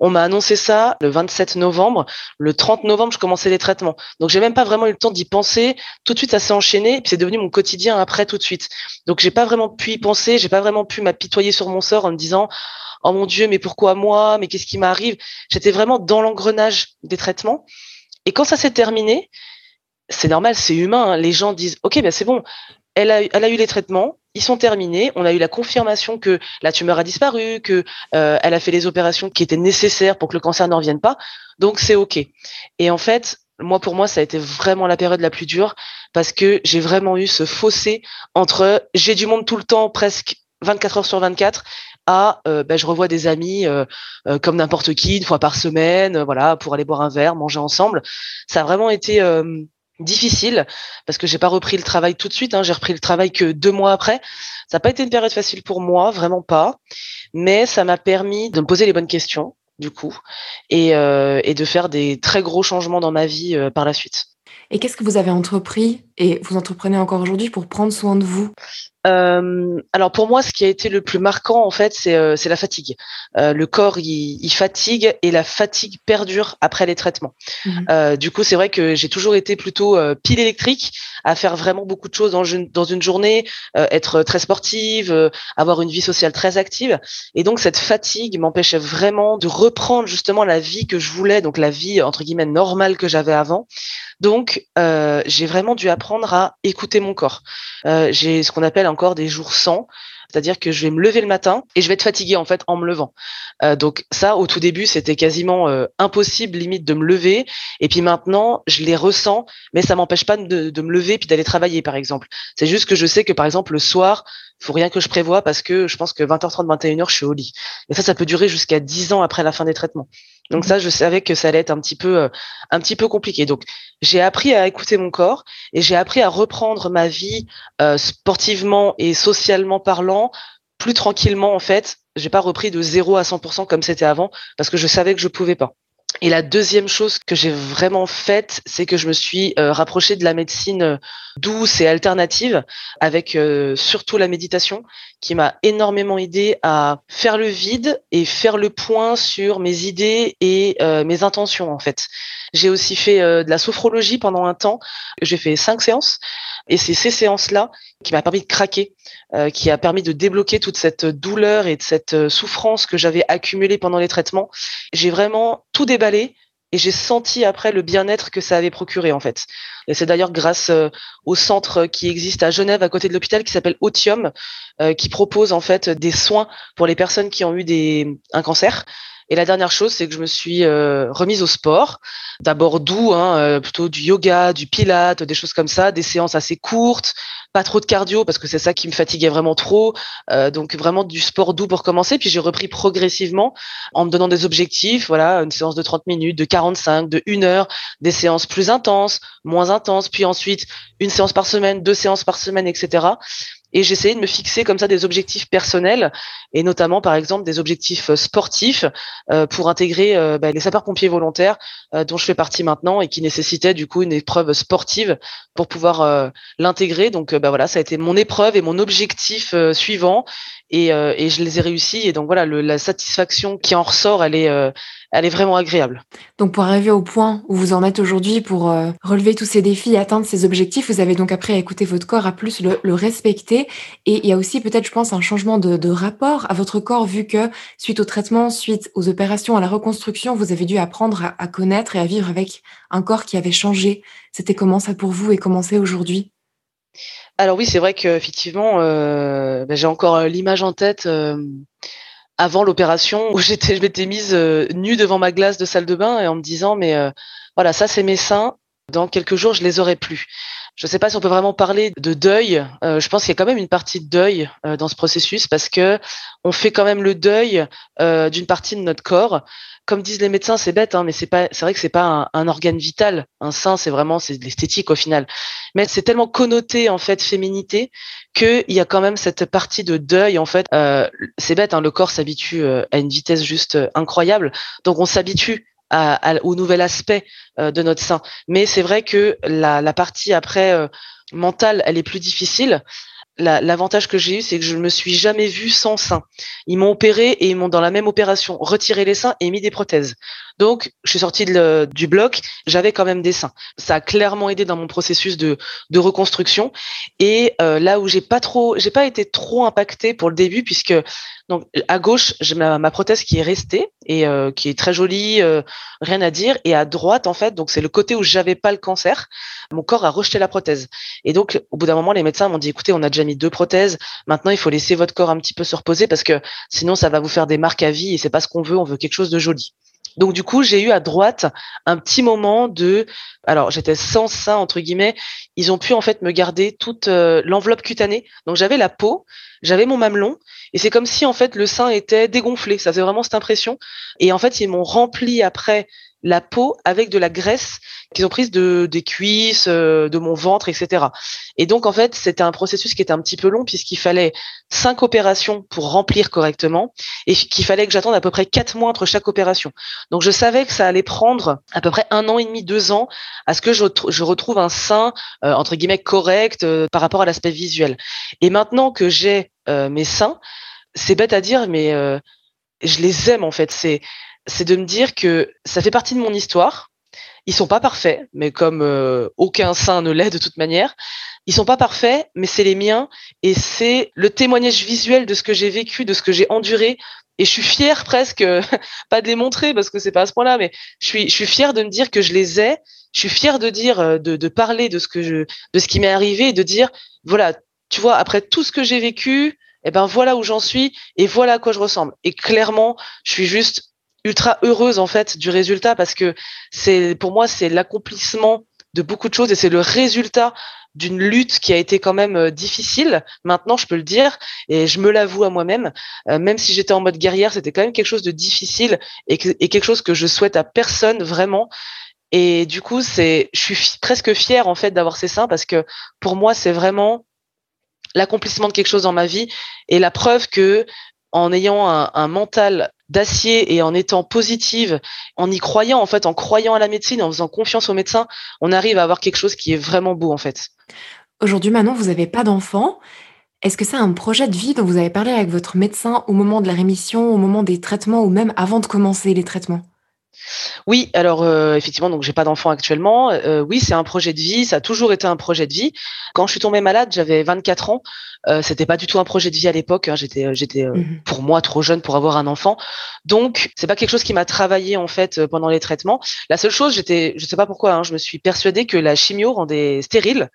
on m'a annoncé ça le 27 novembre, le 30 novembre, je commençais les traitements. Donc j'ai même pas vraiment eu le temps d'y penser. Tout de suite, ça s'est enchaîné, puis c'est devenu mon quotidien après tout de suite. Donc j'ai pas vraiment pu y penser, j'ai pas vraiment pu m'apitoyer sur mon sort en me disant oh mon dieu, mais pourquoi moi, mais qu'est-ce qui m'arrive? J'étais vraiment dans l'engrenage des traitements. Et quand ça s'est terminé, c'est normal, c'est humain. Hein. Les gens disent ok, ben c'est bon, elle a, elle a eu les traitements, ils sont terminés. On a eu la confirmation que la tumeur a disparu, que euh, elle a fait les opérations qui étaient nécessaires pour que le cancer n'en revienne pas. Donc c'est ok. Et en fait, moi pour moi, ça a été vraiment la période la plus dure parce que j'ai vraiment eu ce fossé entre j'ai du monde tout le temps, presque 24 heures sur 24 à euh, ben, je revois des amis euh, euh, comme n'importe qui une fois par semaine voilà pour aller boire un verre manger ensemble ça a vraiment été difficile parce que j'ai pas repris le travail tout de suite. Hein. J'ai repris le travail que deux mois après. Ça n'a pas été une période facile pour moi, vraiment pas. Mais ça m'a permis de me poser les bonnes questions du coup et, euh, de faire des très gros changements dans ma vie euh, par la suite. Et qu'est-ce que vous avez entrepris et vous entreprenez encore aujourd'hui pour prendre soin de vous? Euh, alors pour moi, ce qui a été le plus marquant en fait, c'est euh, la fatigue. Euh, le corps il, il, fatigue et la fatigue perdure après les traitements. Mhm. Du coup, c'est vrai que j'ai toujours été plutôt pile électrique, à faire vraiment beaucoup de choses dans une, dans une journée, être très sportive, avoir une vie sociale très active. Et donc cette fatigue m'empêchait vraiment de reprendre justement la vie que je voulais, donc la vie entre guillemets normale que j'avais avant. Donc j'ai vraiment dû apprendre à écouter mon corps. j'ai ce qu'on appelle encore des jours sans. C'est-à-dire que je vais me lever le matin et je vais être fatiguée en fait en me levant. Euh, donc ça, au tout début, c'était quasiment euh, impossible limite de me lever. Et puis maintenant, je les ressens, mais ça m'empêche pas de, me lever puis d'aller travailler, par exemple. C'est juste que je sais que par exemple le soir, faut rien que je prévoie parce que je pense que 20h30, 21h, je suis au lit. Et ça, ça peut durer jusqu'à 10 ans après la fin des traitements. Donc mmh. ça, je savais que ça allait être un petit peu, euh, un petit peu compliqué. Donc j'ai appris à écouter mon corps et j'ai appris à reprendre ma vie euh, sportivement et socialement parlant plus tranquillement en fait. J'ai pas repris de 0 à 100% comme c'était avant parce que je savais que je pouvais pas. Et la deuxième chose que j'ai vraiment faite, c'est que je me suis euh, rapprochée de la médecine euh, douce et alternative, avec euh, surtout la méditation, qui m'a énormément aidé à faire le vide et faire le point sur mes idées et mes intentions en fait. J'ai aussi fait de la sophrologie pendant un temps. J'ai fait cinq séances et c'est ces séances-là qui m'a permis de craquer, qui a permis de débloquer toute cette douleur et de cette souffrance que j'avais accumulée pendant les traitements. J'ai vraiment tout déballé et j'ai senti après le bien-être que ça avait procuré en fait. Et c'est d'ailleurs grâce euh, au centre qui existe à Genève à côté de l'hôpital qui s'appelle Otium euh, qui propose en fait des soins pour les personnes qui ont eu des un cancer. Et la dernière chose, c'est que je me suis euh, remise au sport. D'abord doux, hein, plutôt du yoga, du pilate, des choses comme ça, des séances assez courtes, pas trop de cardio parce que c'est ça qui me fatiguait vraiment trop. Euh, donc vraiment du sport doux pour commencer. Puis j'ai repris progressivement en me donnant des objectifs. Voilà, une séance de 30 minutes, de 45, de 1 heure, des séances plus intenses, moins intenses. Puis ensuite une séance par semaine, deux séances par semaine, etc. Et j'essayais de me fixer comme ça des objectifs personnels et notamment par exemple des objectifs euh, sportifs euh, pour intégrer euh, bah, les sapeurs-pompiers volontaires dont je fais partie maintenant et qui nécessitaient du coup une épreuve sportive pour pouvoir l'intégrer. Donc bah, voilà, ça a été mon épreuve et mon objectif suivant et, et, je les ai réussis. Et donc voilà, le, la satisfaction qui en ressort, elle est, elle est vraiment agréable. Donc pour arriver au point où vous en êtes aujourd'hui, pour euh, relever tous ces défis atteindre ces objectifs, vous avez donc appris à écouter votre corps, à plus le, le respecter. Et il y a aussi peut-être, je pense, un changement de, de, rapport à votre corps, vu que suite au traitement, suite aux opérations, à la reconstruction, vous avez dû apprendre à, à connaître et à vivre avec un corps qui avait changé. C'était comment ça pour vous et comment c'est aujourd'hui? Alors oui, c'est vrai qu'effectivement, euh, ben, j'ai encore euh, l'image en tête euh, avant l'opération où j'étais, je m'étais mise nue devant ma glace de salle de bain et en me disant mais voilà ça c'est mes seins. Dans quelques jours je les aurai plus. Je ne sais pas si on peut vraiment parler de deuil. Je pense qu'il y a quand même une partie de deuil dans ce processus parce que on fait quand même le deuil d'une partie de notre corps comme disent les médecins, c'est bête, hein, mais c'est pas, c'est vrai que c'est pas un, organe vital. Un sein, c'est vraiment, c'est l'esthétique au final. Mais c'est tellement connoté en fait féminité qu'il y a quand même cette partie de deuil en fait. Euh, c'est bête, hein, le corps s'habitue euh, à une vitesse juste euh, incroyable, donc on s'habitue au nouvel aspect de notre sein. Mais c'est vrai que la partie après mentale, elle est plus difficile l'avantage que j'ai eu, c'est que je ne me suis jamais vue sans sein. Ils m'ont opéré et ils m'ont dans la même opération retiré les seins et mis des prothèses. Donc, je suis sortie du bloc, j'avais quand même des seins. Ça a clairement aidé dans mon processus de, reconstruction. Et euh, là où j'ai pas trop, j'ai pas été trop impactée pour le début, puisque donc à gauche, j'ai ma, ma, prothèse qui est restée et euh, qui est très jolie, euh, rien à dire. Et à droite, en fait, donc c'est le côté où j'avais pas le cancer. Mon corps a rejeté la prothèse. Et donc, au bout d'un moment, les médecins m'ont dit écoutez, on a déjà mis deux prothèses. Maintenant, il faut laisser votre corps un petit peu se reposer parce que sinon, ça va vous faire des marques à vie et c'est pas ce qu'on veut. On veut quelque chose de joli. Donc du coup, j'ai eu à droite un petit moment de, alors j'étais sans sein entre guillemets. Ils ont pu en fait me garder toute euh, l'enveloppe cutanée. Donc j'avais la peau, j'avais mon mamelon, et c'est comme si en fait le sein était dégonflé. Ça faisait vraiment cette impression. Et en fait, ils m'ont rempli après la peau avec de la graisse qu'ils ont prise de des cuisses, euh, de mon ventre, etc. Et donc en fait, c'était un processus qui était un petit peu long puisqu'il fallait cinq opérations pour remplir correctement et qu'il fallait que j'attende à peu près quatre mois entre chaque opération. Donc je savais que ça allait prendre à peu près un an et demi, deux ans à ce que je, retrouve un sein euh, entre guillemets correct euh, par rapport à l'aspect visuel. Et maintenant que j'ai mes seins, c'est bête à dire, mais je les aime en fait. C'est c'est de me dire que ça fait partie de mon histoire. Ils sont pas parfaits, mais comme euh, aucun saint ne l'est de toute manière, ils sont pas parfaits, mais c'est les miens et c'est le témoignage visuel de ce que j'ai vécu, de ce que j'ai enduré. Et je suis fière presque, pas de les montrer parce que c'est pas à ce point-là, mais je suis, je suis fière de me dire que je les ai. Je suis fière de dire, euh, de, de parler de ce que je, de ce qui m'est arrivé et de dire, voilà, tu vois, après tout ce que j'ai vécu, eh ben voilà où j'en suis et voilà à quoi je ressemble. Et clairement, je suis juste ultra heureuse en fait du résultat parce que c'est pour moi c'est l'accomplissement de beaucoup de choses et c'est le résultat d'une lutte qui a été quand même euh, difficile. Maintenant, je peux le dire et je me l'avoue à moi-même. Euh, même si j'étais en mode guerrière, c'était quand même quelque chose de difficile et, et, quelque chose que je souhaite à personne vraiment. Et du coup, c'est, je suis presque fière en fait d'avoir ces seins parce que pour moi, c'est vraiment l'accomplissement de quelque chose dans ma vie et la preuve que en ayant un, mental d'acier et en étant positive, en y croyant en fait, en croyant à la médecine, en faisant confiance aux médecins, on arrive à avoir quelque chose qui est vraiment beau en fait. Aujourd'hui, Manon, vous n'avez pas d'enfant. Est-ce que c'est un projet de vie dont vous avez parlé avec votre médecin au moment de la rémission, au moment des traitements ou même avant de commencer les traitements? Oui, alors euh, effectivement, donc j'ai pas d'enfant actuellement. Euh, oui, c'est un projet de vie, ça a toujours été un projet de vie. Quand je suis tombée malade, j'avais 24 ans. Euh, c'était pas du tout un projet de vie à l'époque. Hein. J'étais, j'étais mmh pour moi trop jeune pour avoir un enfant. Donc c'est pas quelque chose qui m'a travaillé en fait pendant les traitements. La seule chose, j'étais, je sais pas pourquoi, hein, je me suis persuadée que la chimio rendait stérile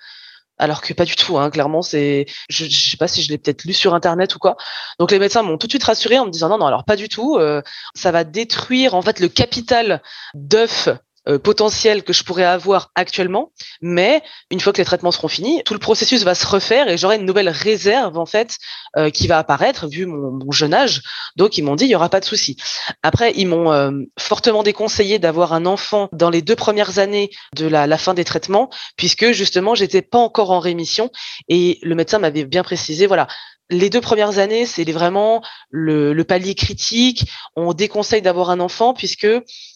alors que pas du tout. Hein, clairement, c'est, je, je sais pas si je l'ai peut-être lu sur internet ou quoi. Donc les médecins m'ont tout de suite rassuré en me disant non, non, alors pas du tout. Euh, ça va détruire en fait le capital d'œufs potentiel que je pourrais avoir actuellement, mais une fois que les traitements seront finis, tout le processus va se refaire et j'aurai une nouvelle réserve en fait euh, qui va apparaître vu mon, jeune âge. Donc ils m'ont dit il y aura pas de souci. Après ils m'ont euh, fortement déconseillé d'avoir un enfant dans les deux premières années de la, la fin des traitements puisque justement j'étais pas encore en rémission et le médecin m'avait bien précisé voilà les deux premières années, c'est vraiment le, le, palier critique. On déconseille d'avoir un enfant puisque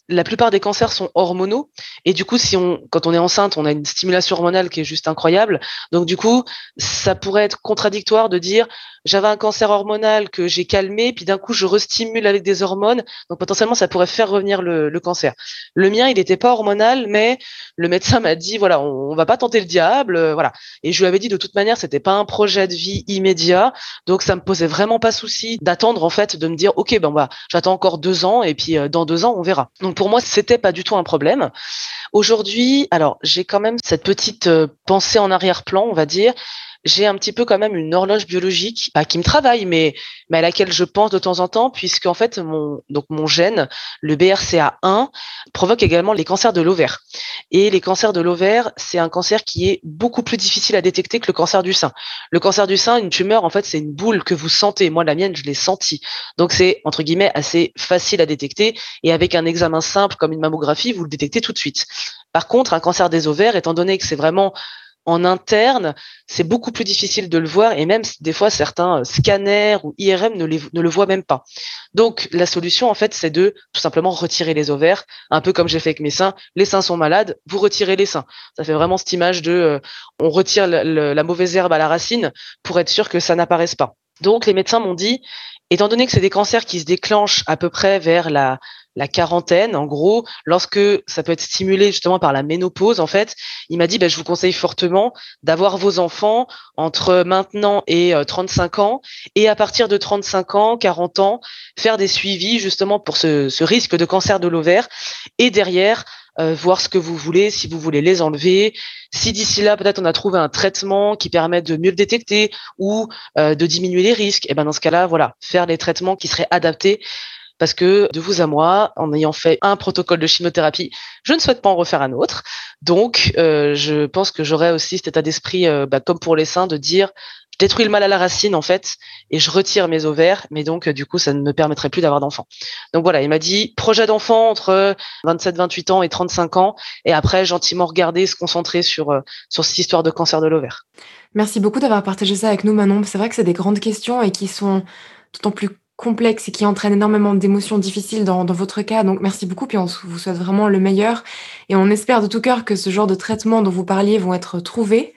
la plupart des cancers sont hormonaux. Et du coup si on quand on est enceinte on a une stimulation hormonale qui est juste incroyable. Donc du coup ça pourrait être contradictoire de dire j'avais un cancer hormonal que j'ai calmé puis d'un coup je restimule avec des hormones. Donc potentiellement ça pourrait faire revenir le, cancer. Le mien il n'était pas hormonal mais le médecin m'a dit voilà on, on, va pas tenter le diable euh, voilà. Et je lui avais dit de toute manière c'était pas un projet de vie immédiat donc ça me posait vraiment pas souci d'attendre en fait de me dire ok ben bah j'attends encore deux ans et puis euh, dans deux ans on verra donc pour moi, c'était pas du tout un problème. Aujourd'hui, alors j'ai quand même cette petite euh, pensée en arrière-plan, on va dire. J'ai un petit peu quand même une horloge biologique, pas qui me travaille, mais, mais à laquelle je pense de temps en temps, puisque en fait mon donc mon gène, le BRCA1, provoque également les cancers de l'ovaire. Et les cancers de l'ovaire, c'est un cancer qui est beaucoup plus difficile à détecter que le cancer du sein. Le cancer du sein, une tumeur, en fait, c'est une boule que vous sentez. Moi, la mienne, je l'ai sentie. Donc c'est entre guillemets assez facile à détecter. Et avec un examen simple comme une mammographie, vous le détectez tout de suite. Par contre, un cancer des ovaires, étant donné que c'est vraiment en interne, c'est beaucoup plus difficile de le voir et même des fois certains euh, scanners ou IRM ne, le voient même pas. Donc la solution en fait c'est de tout simplement retirer les ovaires, un peu comme j'ai fait avec mes seins. Les seins sont malades, vous retirez les seins. Ça fait vraiment cette image de euh, on retire la mauvaise herbe à la racine pour être sûr que ça n'apparaisse pas. Donc les médecins m'ont dit, étant donné que c'est des cancers qui se déclenchent à peu près vers la la quarantaine, en gros, lorsque ça peut être stimulé justement par la ménopause, en fait, il m'a dit, bah, je vous conseille fortement d'avoir vos enfants entre maintenant et 35 euh, ans, et à partir de 35 ans, 40 ans, faire des suivis justement pour ce, risque de cancer de l'ovaire, et derrière, euh, voir ce que vous voulez, si vous voulez les enlever. Si d'ici là, peut-être on a trouvé un traitement qui permet de mieux le détecter ou euh, de diminuer les risques, et ben dans ce cas-là, voilà, faire les traitements qui seraient adaptés parce que de vous à moi, en ayant fait un protocole de chimiothérapie, je ne souhaite pas en refaire un autre. Donc, euh, je pense que j'aurais aussi cet état d'esprit, euh, bah, comme pour les seins, de dire je détruis le mal à la racine en fait et je retire mes ovaires, mais donc du coup ça ne me permettrait plus d'avoir d'enfants. Donc voilà, il m'a dit projet d'enfant entre 27, 28 ans et 35 ans, et après gentiment regarder, se concentrer sur euh, sur cette histoire de cancer de l'ovaire. Merci beaucoup d'avoir partagé ça avec nous, Manon. C'est vrai que c'est des grandes questions et qui sont d'autant plus complexes et qui entraînent énormément d'émotions difficiles dans, dans, votre cas. Donc merci beaucoup, puis on vous souhaite vraiment le meilleur. Et on espère de tout cœur que ce genre de traitements dont vous parliez vont être trouvés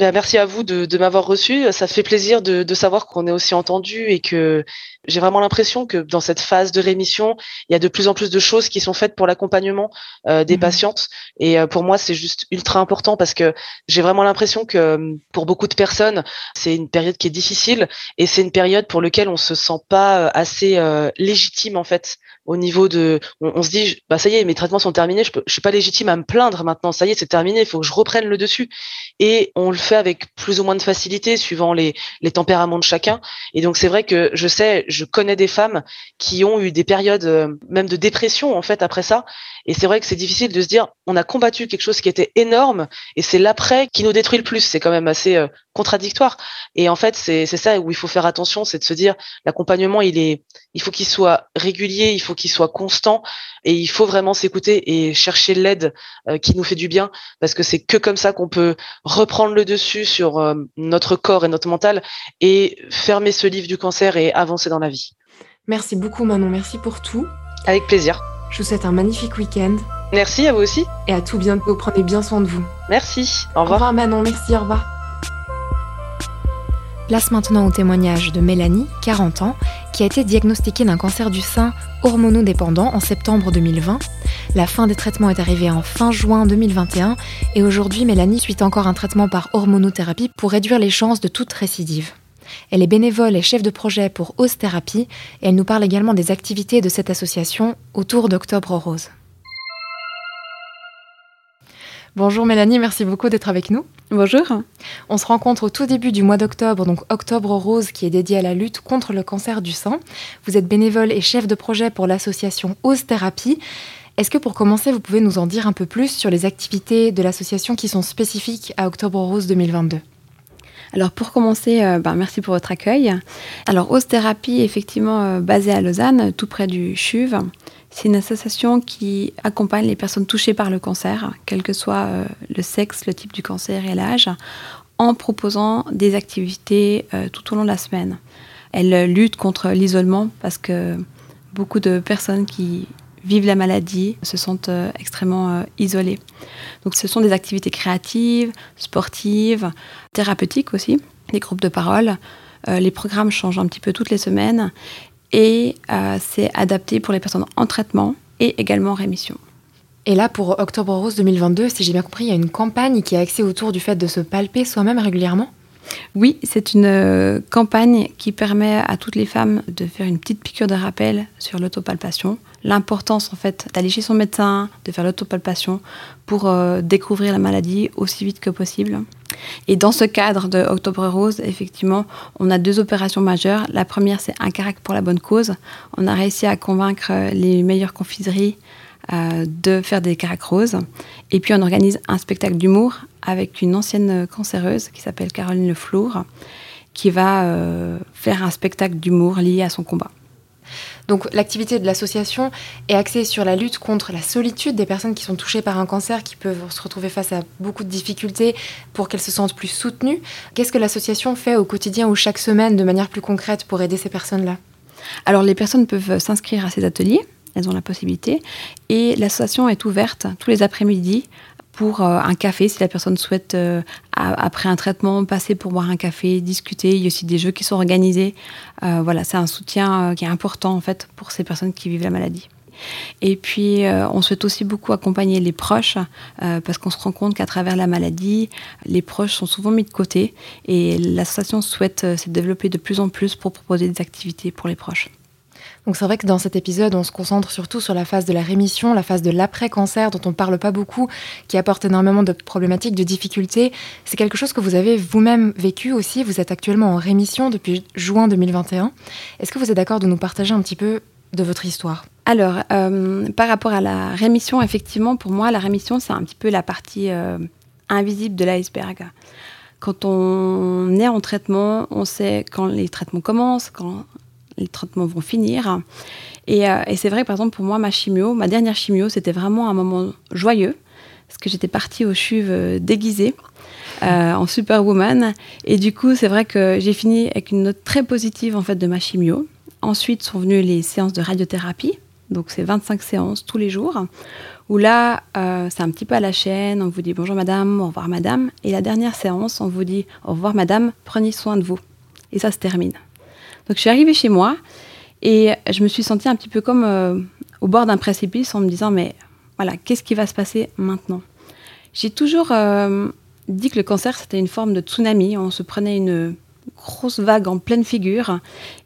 merci à vous de, de m'avoir reçu. Ça fait plaisir de, de savoir qu'on est aussi entendu et que j'ai vraiment l'impression que dans cette phase de rémission, il y a de plus en plus de choses qui sont faites pour l'accompagnement euh, des mmh patientes. Et euh, pour moi, c'est juste ultra important parce que j'ai vraiment l'impression que pour beaucoup de personnes, c'est une période qui est difficile et c'est une période pour laquelle on se sent pas euh, assez euh, légitime en fait au niveau de, on, se dit, bah ça y est, mes traitements sont terminés, je, peux, suis pas légitime à me plaindre maintenant, ça y est, c'est terminé, il faut que je reprenne le dessus. Et on le fait avec plus ou moins de facilité suivant les, les tempéraments de chacun. Et donc c'est vrai que je sais, je connais des femmes qui ont eu des périodes euh, même de dépression en fait après ça. Et c'est vrai que c'est difficile de se dire, on a combattu quelque chose qui était énorme et c'est l'après qui nous détruit le plus. C'est quand même assez euh, contradictoire. Et en fait, c'est ça où il faut faire attention, c'est de se dire, l'accompagnement, il est, il faut qu'il soit régulier, il faut qu'il soit constant et il faut vraiment s'écouter et chercher l'aide euh, qui nous fait du bien parce que c'est que comme ça qu'on peut reprendre le dessus sur euh, notre corps et notre mental et fermer ce livre du cancer et avancer dans la vie. Merci beaucoup Manon, merci pour tout. Avec plaisir. Je vous souhaite un magnifique week-end. Merci à vous aussi. Et à tout bientôt, prenez bien soin de vous. Merci. Au revoir. Au revoir Manon, merci, au revoir. Place maintenant au témoignage de Mélanie, 40 ans, qui a été diagnostiquée d'un cancer du sein hormonodépendant en septembre 2020. La fin des traitements est arrivée en fin juin 2021 et aujourd'hui Mélanie suit encore un traitement par hormonothérapie pour réduire les chances de toute récidive. Elle est bénévole et chef de projet pour Ose Thérapie et elle nous parle également des activités de cette association autour d'Octobre Rose. Bonjour Mélanie, merci beaucoup d'être avec nous. Bonjour. On se rencontre au tout début du mois d'octobre, donc Octobre Rose, qui est dédié à la lutte contre le cancer du sein. Vous êtes bénévole et chef de projet pour l'association Ose Thérapie. Est-ce que pour commencer, vous pouvez nous en dire un peu plus sur les activités de l'association qui sont spécifiques à Octobre Rose 2022 alors pour commencer, euh, ben, merci pour votre accueil. Alors Ose Thérapie, effectivement euh, basée à Lausanne, tout près du CHUV. C'est une association qui accompagne les personnes touchées par le cancer, quel que soit euh, le sexe, le type du cancer et l'âge, en proposant des activités tout au long de la semaine. Elle lutte contre l'isolement parce que beaucoup de personnes qui vivent la maladie se sentent euh, extrêmement isolées. Donc ce sont des activités créatives, sportives, thérapeutiques aussi, des groupes de parole. les programmes changent un petit peu toutes les semaines et euh, c'est adapté pour les personnes en traitement et également en rémission. Et là, pour Octobre Rose 2022, si j'ai bien compris, il y a une campagne qui est axée autour du fait de se palper soi-même régulièrement? Oui, c'est une euh, campagne qui permet à toutes les femmes de faire une petite piqûre de rappel sur l'autopalpation, l'importance en fait d'aller chez son médecin, de faire l'autopalpation pour euh, découvrir la maladie aussi vite que possible. Et dans ce cadre de Octobre Rose, effectivement, on a deux opérations majeures. La première, c'est un carac pour la bonne cause. On a réussi à convaincre les meilleures confiseries euh, de faire des caracs roses. Et puis on organise un spectacle d'humour avec une ancienne cancéreuse qui s'appelle Caroline Le Flour, qui va euh, faire un spectacle d'humour lié à son combat. Donc l'activité de l'association est axée sur la lutte contre la solitude des personnes qui sont touchées par un cancer, qui peuvent se retrouver face à beaucoup de difficultés pour qu'elles se sentent plus soutenues. Qu'est-ce que l'association fait au quotidien ou chaque semaine de manière plus concrète pour aider ces personnes-là? Alors les personnes peuvent s'inscrire à ces ateliers, elles ont la possibilité, et l'association est ouverte tous les après-midi pour euh, un café si la personne souhaite, euh, après un traitement, passer pour boire un café, discuter. Il y a aussi des jeux qui sont organisés. Euh, voilà, c'est un soutien qui est important en fait pour ces personnes qui vivent la maladie. Et puis, on souhaite aussi beaucoup accompagner les proches, parce qu'on se rend compte qu'à travers la maladie, les proches sont souvent mis de côté. Et l'association souhaite se développer de plus en plus pour proposer des activités pour les proches. Donc c'est vrai que dans cet épisode, on se concentre surtout sur la phase de la rémission, la phase de l'après-cancer dont on ne parle pas beaucoup, qui apporte énormément de problématiques, de difficultés. C'est quelque chose que vous avez vous-même vécu aussi. Vous êtes actuellement en rémission depuis juin 2021. Est-ce que vous êtes d'accord de nous partager un petit peu de votre histoire? Alors, euh, par rapport à la rémission, effectivement, pour moi, la rémission, c'est un petit peu la partie euh, invisible de l'iceberg. Quand on est en traitement, on sait quand les traitements commencent, quand les traitements vont finir. Et, euh, c'est vrai, par exemple, pour moi, ma chimio, ma dernière chimio, c'était vraiment un moment joyeux, parce que j'étais partie au CHUV euh, déguisée. Euh, en superwoman. Et du coup c'est vrai que j'ai fini avec une note très positive en fait de ma chimio. Ensuite sont venues les séances de radiothérapie. Donc c'est 25 séances tous les jours où là c'est un petit peu à la chaîne. On vous dit bonjour madame au revoir madame. Et la dernière séance on vous dit au revoir madame prenez soin de vous. Et ça se termine donc je suis arrivée chez moi et je me suis sentie un petit peu comme euh, au bord d'un précipice en me disant mais voilà, qu'est-ce qui va se passer maintenant? J'ai toujours euh, dit que le cancer c'était une forme de tsunami, on se prenait une grosse vague en pleine figure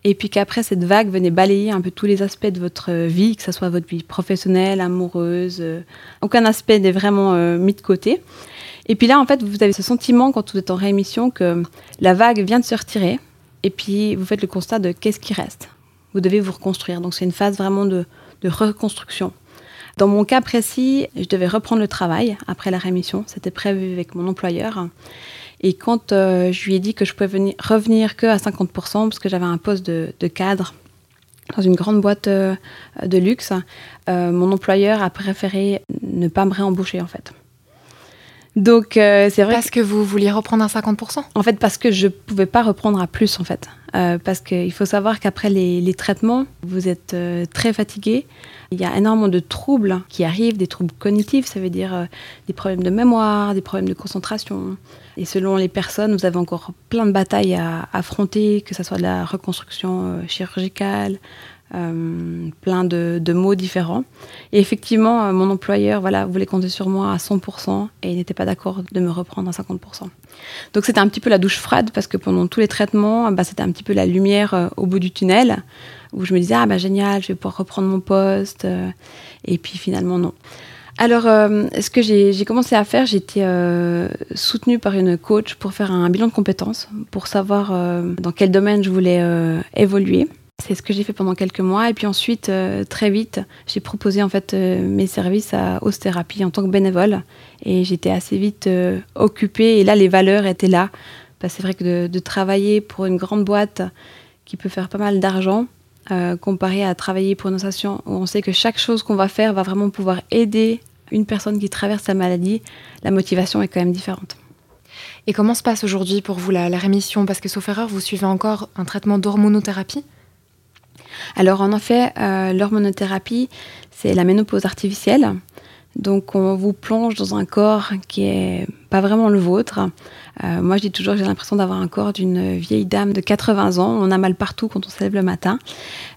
et puis qu'après cette vague venait balayer un peu tous les aspects de votre vie, que ce soit votre vie professionnelle, amoureuse, euh, aucun aspect n'est vraiment mis de côté. Et puis là, en fait, vous avez ce sentiment quand vous êtes en réémission que la vague vient de se retirer et puis vous faites le constat de qu'est-ce qui reste vous devez vous reconstruire. Donc c'est une phase vraiment de, reconstruction. Dans mon cas précis, je devais reprendre le travail après la rémission. C'était prévu avec mon employeur. Et quand euh, je lui ai dit que je pouvais venir, revenir que à 50%, parce que j'avais un poste de, cadre dans une grande boîte euh, de luxe, euh, mon employeur a préféré ne pas me réembaucher en fait. Donc c'est vrai. Parce que vous vouliez reprendre à 50% En fait, parce que je ne pouvais pas reprendre à plus en fait. Euh, parce qu'il faut savoir qu'après les, traitements, vous êtes euh, très fatigué. Il y a énormément de troubles qui arrivent, des troubles cognitifs, ça veut dire euh, des problèmes de mémoire, des problèmes de concentration. Et selon les personnes, vous avez encore plein de batailles à affronter, que ce soit de la reconstruction chirurgicale, euh, plein de, mots différents. Et effectivement, euh, mon employeur voilà, voulait compter sur moi à 100% et il n'était pas d'accord de me reprendre à 50%. Donc c'était un petit peu la douche froide parce que pendant tous les traitements, bah, c'était un petit peu la lumière euh, au bout du tunnel où je me disais, ah bah génial, je vais pouvoir reprendre mon poste. et puis finalement, non. Alors, ce que j'ai commencé à faire, j'étais été soutenue par une coach pour faire un bilan de compétences, pour savoir dans quel domaine je voulais évoluer. C'est ce que j'ai fait pendant quelques mois. Et puis ensuite, euh, très vite, j'ai proposé en fait euh, mes services à Thérapie en tant que bénévole. Et j'étais assez vite euh, occupée. Et là, les valeurs étaient là. c'est vrai que de, travailler pour une grande boîte qui peut faire pas mal d'argent, comparé à travailler pour une association où on sait que chaque chose qu'on va faire va vraiment pouvoir aider une personne qui traverse la maladie, la motivation est quand même différente. Et comment se passe aujourd'hui pour vous la rémission? Parce que sauf erreur, vous suivez encore un traitement d'hormonothérapie? Alors en effet, euh, l'hormonothérapie, c'est la ménopause artificielle. Donc on vous plonge dans un corps qui est pas vraiment le vôtre. Euh, moi je dis toujours j'ai l'impression d'avoir un corps d'une vieille dame de 80 ans. On a mal partout quand on se lève le matin.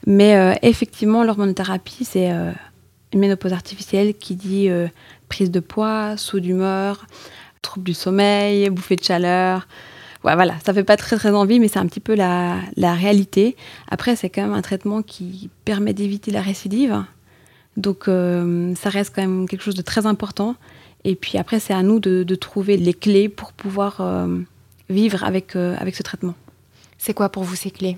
Mais euh, effectivement, l'hormonothérapie, c'est une ménopause artificielle qui dit prise de poids, saut d'humeur, trouble du sommeil, bouffée de chaleur, voilà, ça fait pas très très envie, mais c'est un petit peu la, réalité. Après, c'est quand même un traitement qui permet d'éviter la récidive. Donc, euh, ça reste quand même quelque chose de très important. Et puis après, c'est à nous de, trouver les clés pour pouvoir euh, vivre avec, euh, avec ce traitement. C'est quoi pour vous ces clés?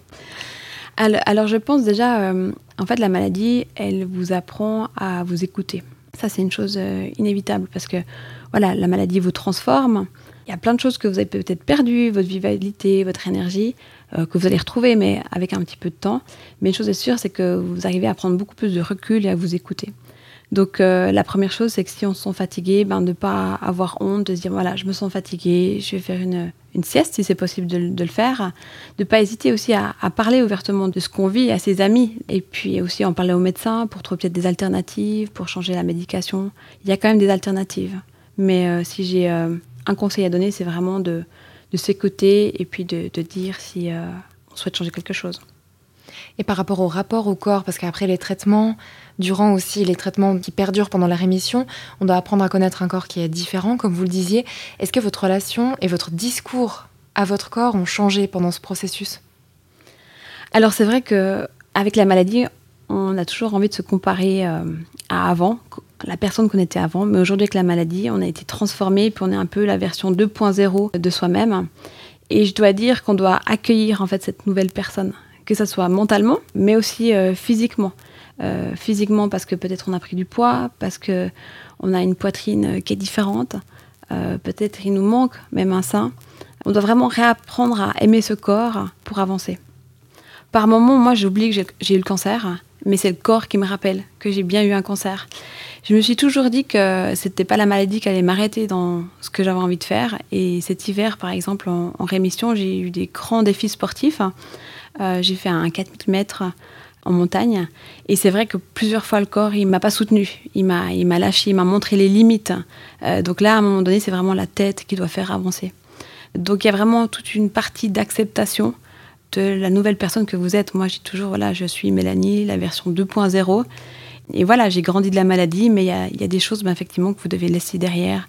Alors, je pense déjà, en fait, la maladie, elle vous apprend à vous écouter. Ça, c'est une chose inévitable parce que, voilà, la maladie vous transforme il y a plein de choses que vous avez peut-être perdues, votre vivalité, votre énergie, euh, que vous allez retrouver, mais avec un petit peu de temps. Mais une chose est sûre, c'est que vous arrivez à prendre beaucoup plus de recul et à vous écouter. Donc euh, la première chose, c'est que si on se sent fatigué, ben, de ne pas avoir honte, de se dire, voilà, je me sens fatigué, je vais faire une, une sieste si c'est possible de, le faire. De ne pas hésiter aussi à, parler ouvertement de ce qu'on vit à ses amis. Et puis aussi en parler aux médecins pour trouver peut-être des alternatives, pour changer la médication. Il y a quand même des alternatives. Mais euh, si j'ai un conseil à donner, c'est vraiment de, de s'écouter et puis de, dire si euh, on souhaite changer quelque chose. Et par rapport au rapport au corps, parce qu'après les traitements, durant aussi les traitements qui perdurent pendant la rémission, on doit apprendre à connaître un corps qui est différent, comme vous le disiez. Est-ce que votre relation et votre discours à votre corps ont changé pendant ce processus? Alors c'est vrai que avec la maladie, on a toujours envie de se comparer euh, à avant, la personne qu'on était avant. Mais aujourd'hui, avec la maladie, on a été transformé, puis on est un peu la version 2.0 de soi-même. Et je dois dire qu'on doit accueillir en fait cette nouvelle personne, que ce soit mentalement, mais aussi euh, physiquement. Euh, physiquement parce que peut-être on a pris du poids, parce que on a une poitrine qui est différente, peut-être il nous manque même un sein. On doit vraiment réapprendre à aimer ce corps pour avancer. Par moments, moi, j'oublie que j'ai eu le cancer, mais c'est le corps qui me rappelle que j'ai bien eu un cancer. Je me suis toujours dit que c'était pas la maladie qui allait m'arrêter dans ce que j'avais envie de faire. Et cet hiver, par exemple, en, rémission, j'ai eu des grands défis sportifs. Euh, j'ai fait un 4000 mètres en montagne. Et c'est vrai que plusieurs fois, le corps, il m'a pas soutenu. Il m'a, lâché, il m'a montré les limites. Euh, donc là, à un moment donné, c'est vraiment la tête qui doit faire avancer. Donc il y a vraiment toute une partie d'acceptation de la nouvelle personne que vous êtes. Moi, j'ai toujours, voilà, je suis Mélanie, la version 2.0. Et voilà, j'ai grandi de la maladie, mais il y a, des choses, ben, effectivement, que vous devez laisser derrière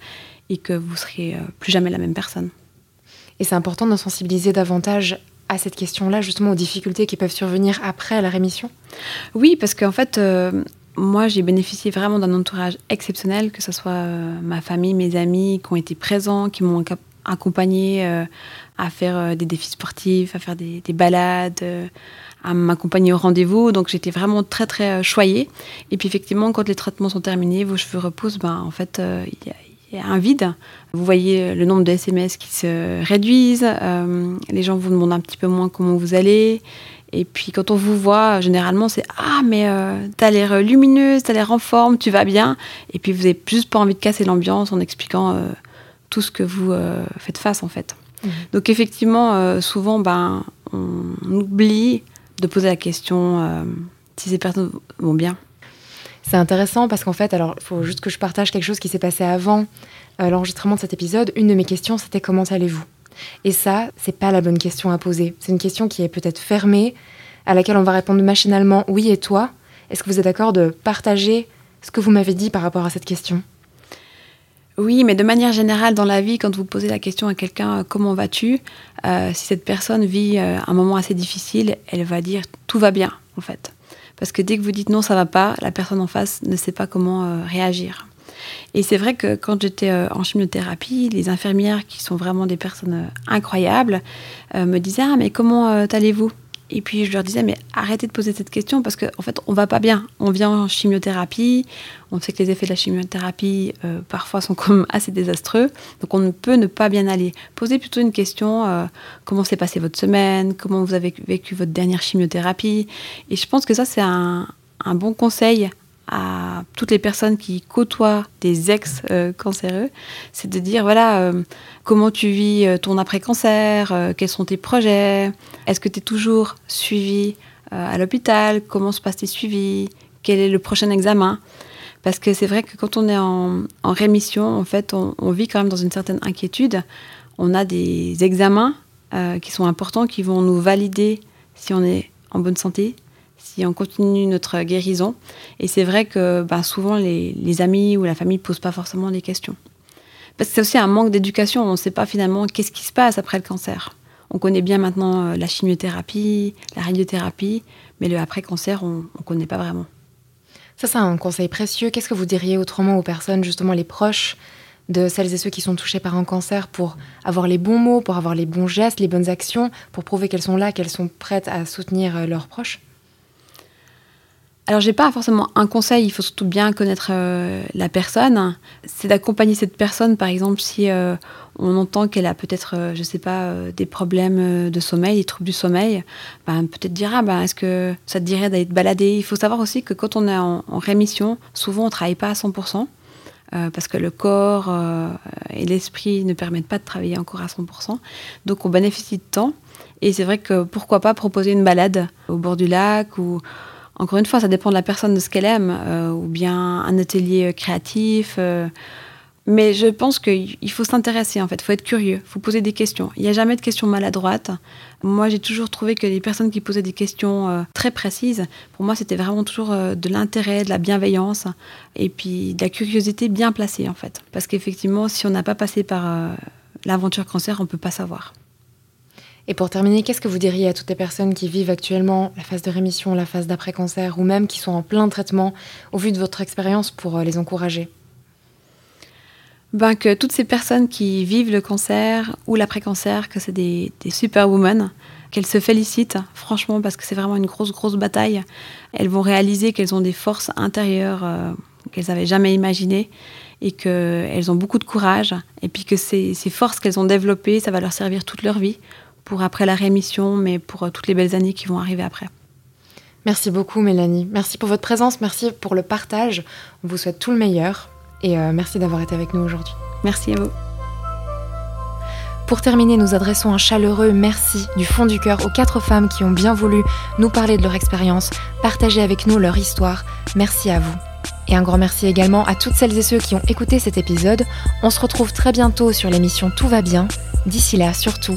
et que vous serez euh, plus jamais la même personne. Et c'est important de sensibiliser davantage à cette question-là, justement aux difficultés qui peuvent survenir après la rémission? Oui, parce qu'en fait, euh, moi, j'ai bénéficié vraiment d'un entourage exceptionnel, que ce soit euh, ma famille, mes amis qui ont été présents, qui m'ont accompagné à faire des défis sportifs, à faire des, des balades à m'accompagner au rendez-vous. Donc j'étais vraiment très très euh, choyée. Et puis effectivement, quand les traitements sont terminés, vos cheveux repoussent, ben, en fait, euh, il y, a un vide. Vous voyez le nombre de SMS qui se réduisent. Euh, les gens vous demandent un petit peu moins comment vous allez. Et puis quand on vous voit, généralement c'est ah mais t'as l'air lumineuse, t'as l'air en forme, tu vas bien. Et puis vous n'avez juste pas envie de casser l'ambiance en expliquant tout ce que vous faites face en fait. Mmh. Donc effectivement, souvent ben on oublie de poser la question euh, si ces personnes vont bien. C'est intéressant parce qu'en fait, alors il faut juste que je partage quelque chose qui s'est passé avant euh, l'enregistrement de cet épisode. Une de mes questions, c'était comment allez-vous? Et ça, c'est pas la bonne question à poser. C'est une question qui est peut-être fermée, à laquelle on va répondre machinalement oui et toi. Est-ce que vous êtes d'accord de partager ce que vous m'avez dit par rapport à cette question? Oui, mais de manière générale, dans la vie, quand vous posez la question à quelqu'un comment vas-tu, euh, si cette personne vit euh, un moment assez difficile, elle va dire tout va bien, en fait. Parce que dès que vous dites non, ça va pas, la personne en face ne sait pas comment euh, réagir. Et c'est vrai que quand j'étais en chimiothérapie, les infirmières, qui sont vraiment des personnes incroyables, me disaient Ah, mais comment allez-vous et puis je leur disais, mais arrêtez de poser cette question parce qu'en en fait, on va pas bien. On vient en chimiothérapie, on sait que les effets de la chimiothérapie euh, parfois sont comme assez désastreux, donc on ne peut ne pas bien aller. Posez plutôt une question euh, comment s'est passée votre semaine? Comment vous avez vécu votre dernière chimiothérapie? Et je pense que ça, c'est un, un bon conseil à toutes les personnes qui côtoient des ex-cancéreux, c'est de dire voilà, euh, comment tu vis euh, ton après-cancer, euh, quels sont tes projets, est-ce que tu es toujours suivi à l'hôpital, comment se passent tes suivis, quel est le prochain examen? Parce que c'est vrai que quand on est en, rémission, en fait, on, vit quand même dans une certaine inquiétude. On a des examens qui sont importants, qui vont nous valider si on est en bonne santé, si on continue notre guérison. Et c'est vrai que bah, souvent les, amis ou la famille ne posent pas forcément des questions. Parce que c'est aussi un manque d'éducation. On ne sait pas finalement qu'est-ce qui se passe après le cancer. On connaît bien maintenant euh, la chimiothérapie, la radiothérapie, mais le après-cancer, on ne connaît pas vraiment. Ça, c'est un conseil précieux. Qu'est-ce que vous diriez autrement aux personnes, justement les proches de celles et ceux qui sont touchés par un cancer pour avoir les bons mots, pour avoir les bons gestes, les bonnes actions, pour prouver qu'elles sont là, qu'elles sont prêtes à soutenir euh, leurs proches? Alors, j'ai pas forcément un conseil, il faut surtout bien connaître euh, la personne. C'est d'accompagner cette personne, par exemple, si euh, on entend qu'elle a peut-être, euh, je sais pas, des problèmes de sommeil, des troubles du sommeil, ben, peut-être dire, ah, ben, est-ce que ça te dirait d'aller te balader? Il faut savoir aussi que quand on est en, rémission, souvent on travaille pas à 100%. parce que le corps et l'esprit ne permettent pas de travailler encore à 100%. Donc on bénéficie de temps. Et c'est vrai que pourquoi pas proposer une balade au bord du lac ou encore une fois, ça dépend de la personne, de ce qu'elle aime, euh, ou bien un atelier euh, créatif. Euh. mais je pense qu'il faut s'intéresser, en fait, il faut être curieux, il faut poser des questions. Il n'y a jamais de questions maladroites. Moi, j'ai toujours trouvé que les personnes qui posaient des questions très précises, pour moi, c'était vraiment toujours de l'intérêt, de la bienveillance, et puis de la curiosité bien placée, en fait. Parce qu'effectivement, si on n'a pas passé par l'aventure cancer, on ne peut pas savoir. Et pour terminer, qu'est-ce que vous diriez à toutes les personnes qui vivent actuellement la phase de rémission, la phase d'après-cancer, ou même qui sont en plein traitement, au vu de votre expérience, pour euh, les encourager? Ben, Que toutes ces personnes qui vivent le cancer ou l'après-cancer, que c'est des, des superwomen, qu'elles se félicitent, franchement, parce que c'est vraiment une grosse, grosse bataille. Elles vont réaliser qu'elles ont des forces intérieures euh, qu'elles n'avaient jamais imaginées et qu'elles ont beaucoup de courage et puis que ces, forces qu'elles ont développées, ça va leur servir toute leur vie pour après la rémission, mais pour euh, toutes les belles années qui vont arriver après. Merci beaucoup Mélanie. Merci pour votre présence, merci pour le partage. On vous souhaite tout le meilleur et euh, merci d'avoir été avec nous aujourd'hui. Merci à vous. Pour terminer, nous adressons un chaleureux merci du fond du cœur aux quatre femmes qui ont bien voulu nous parler de leur expérience, partager avec nous leur histoire. Merci à vous. Et un grand merci également à toutes celles et ceux qui ont écouté cet épisode. On se retrouve très bientôt sur l'émission Tout va bien. D'ici là, surtout,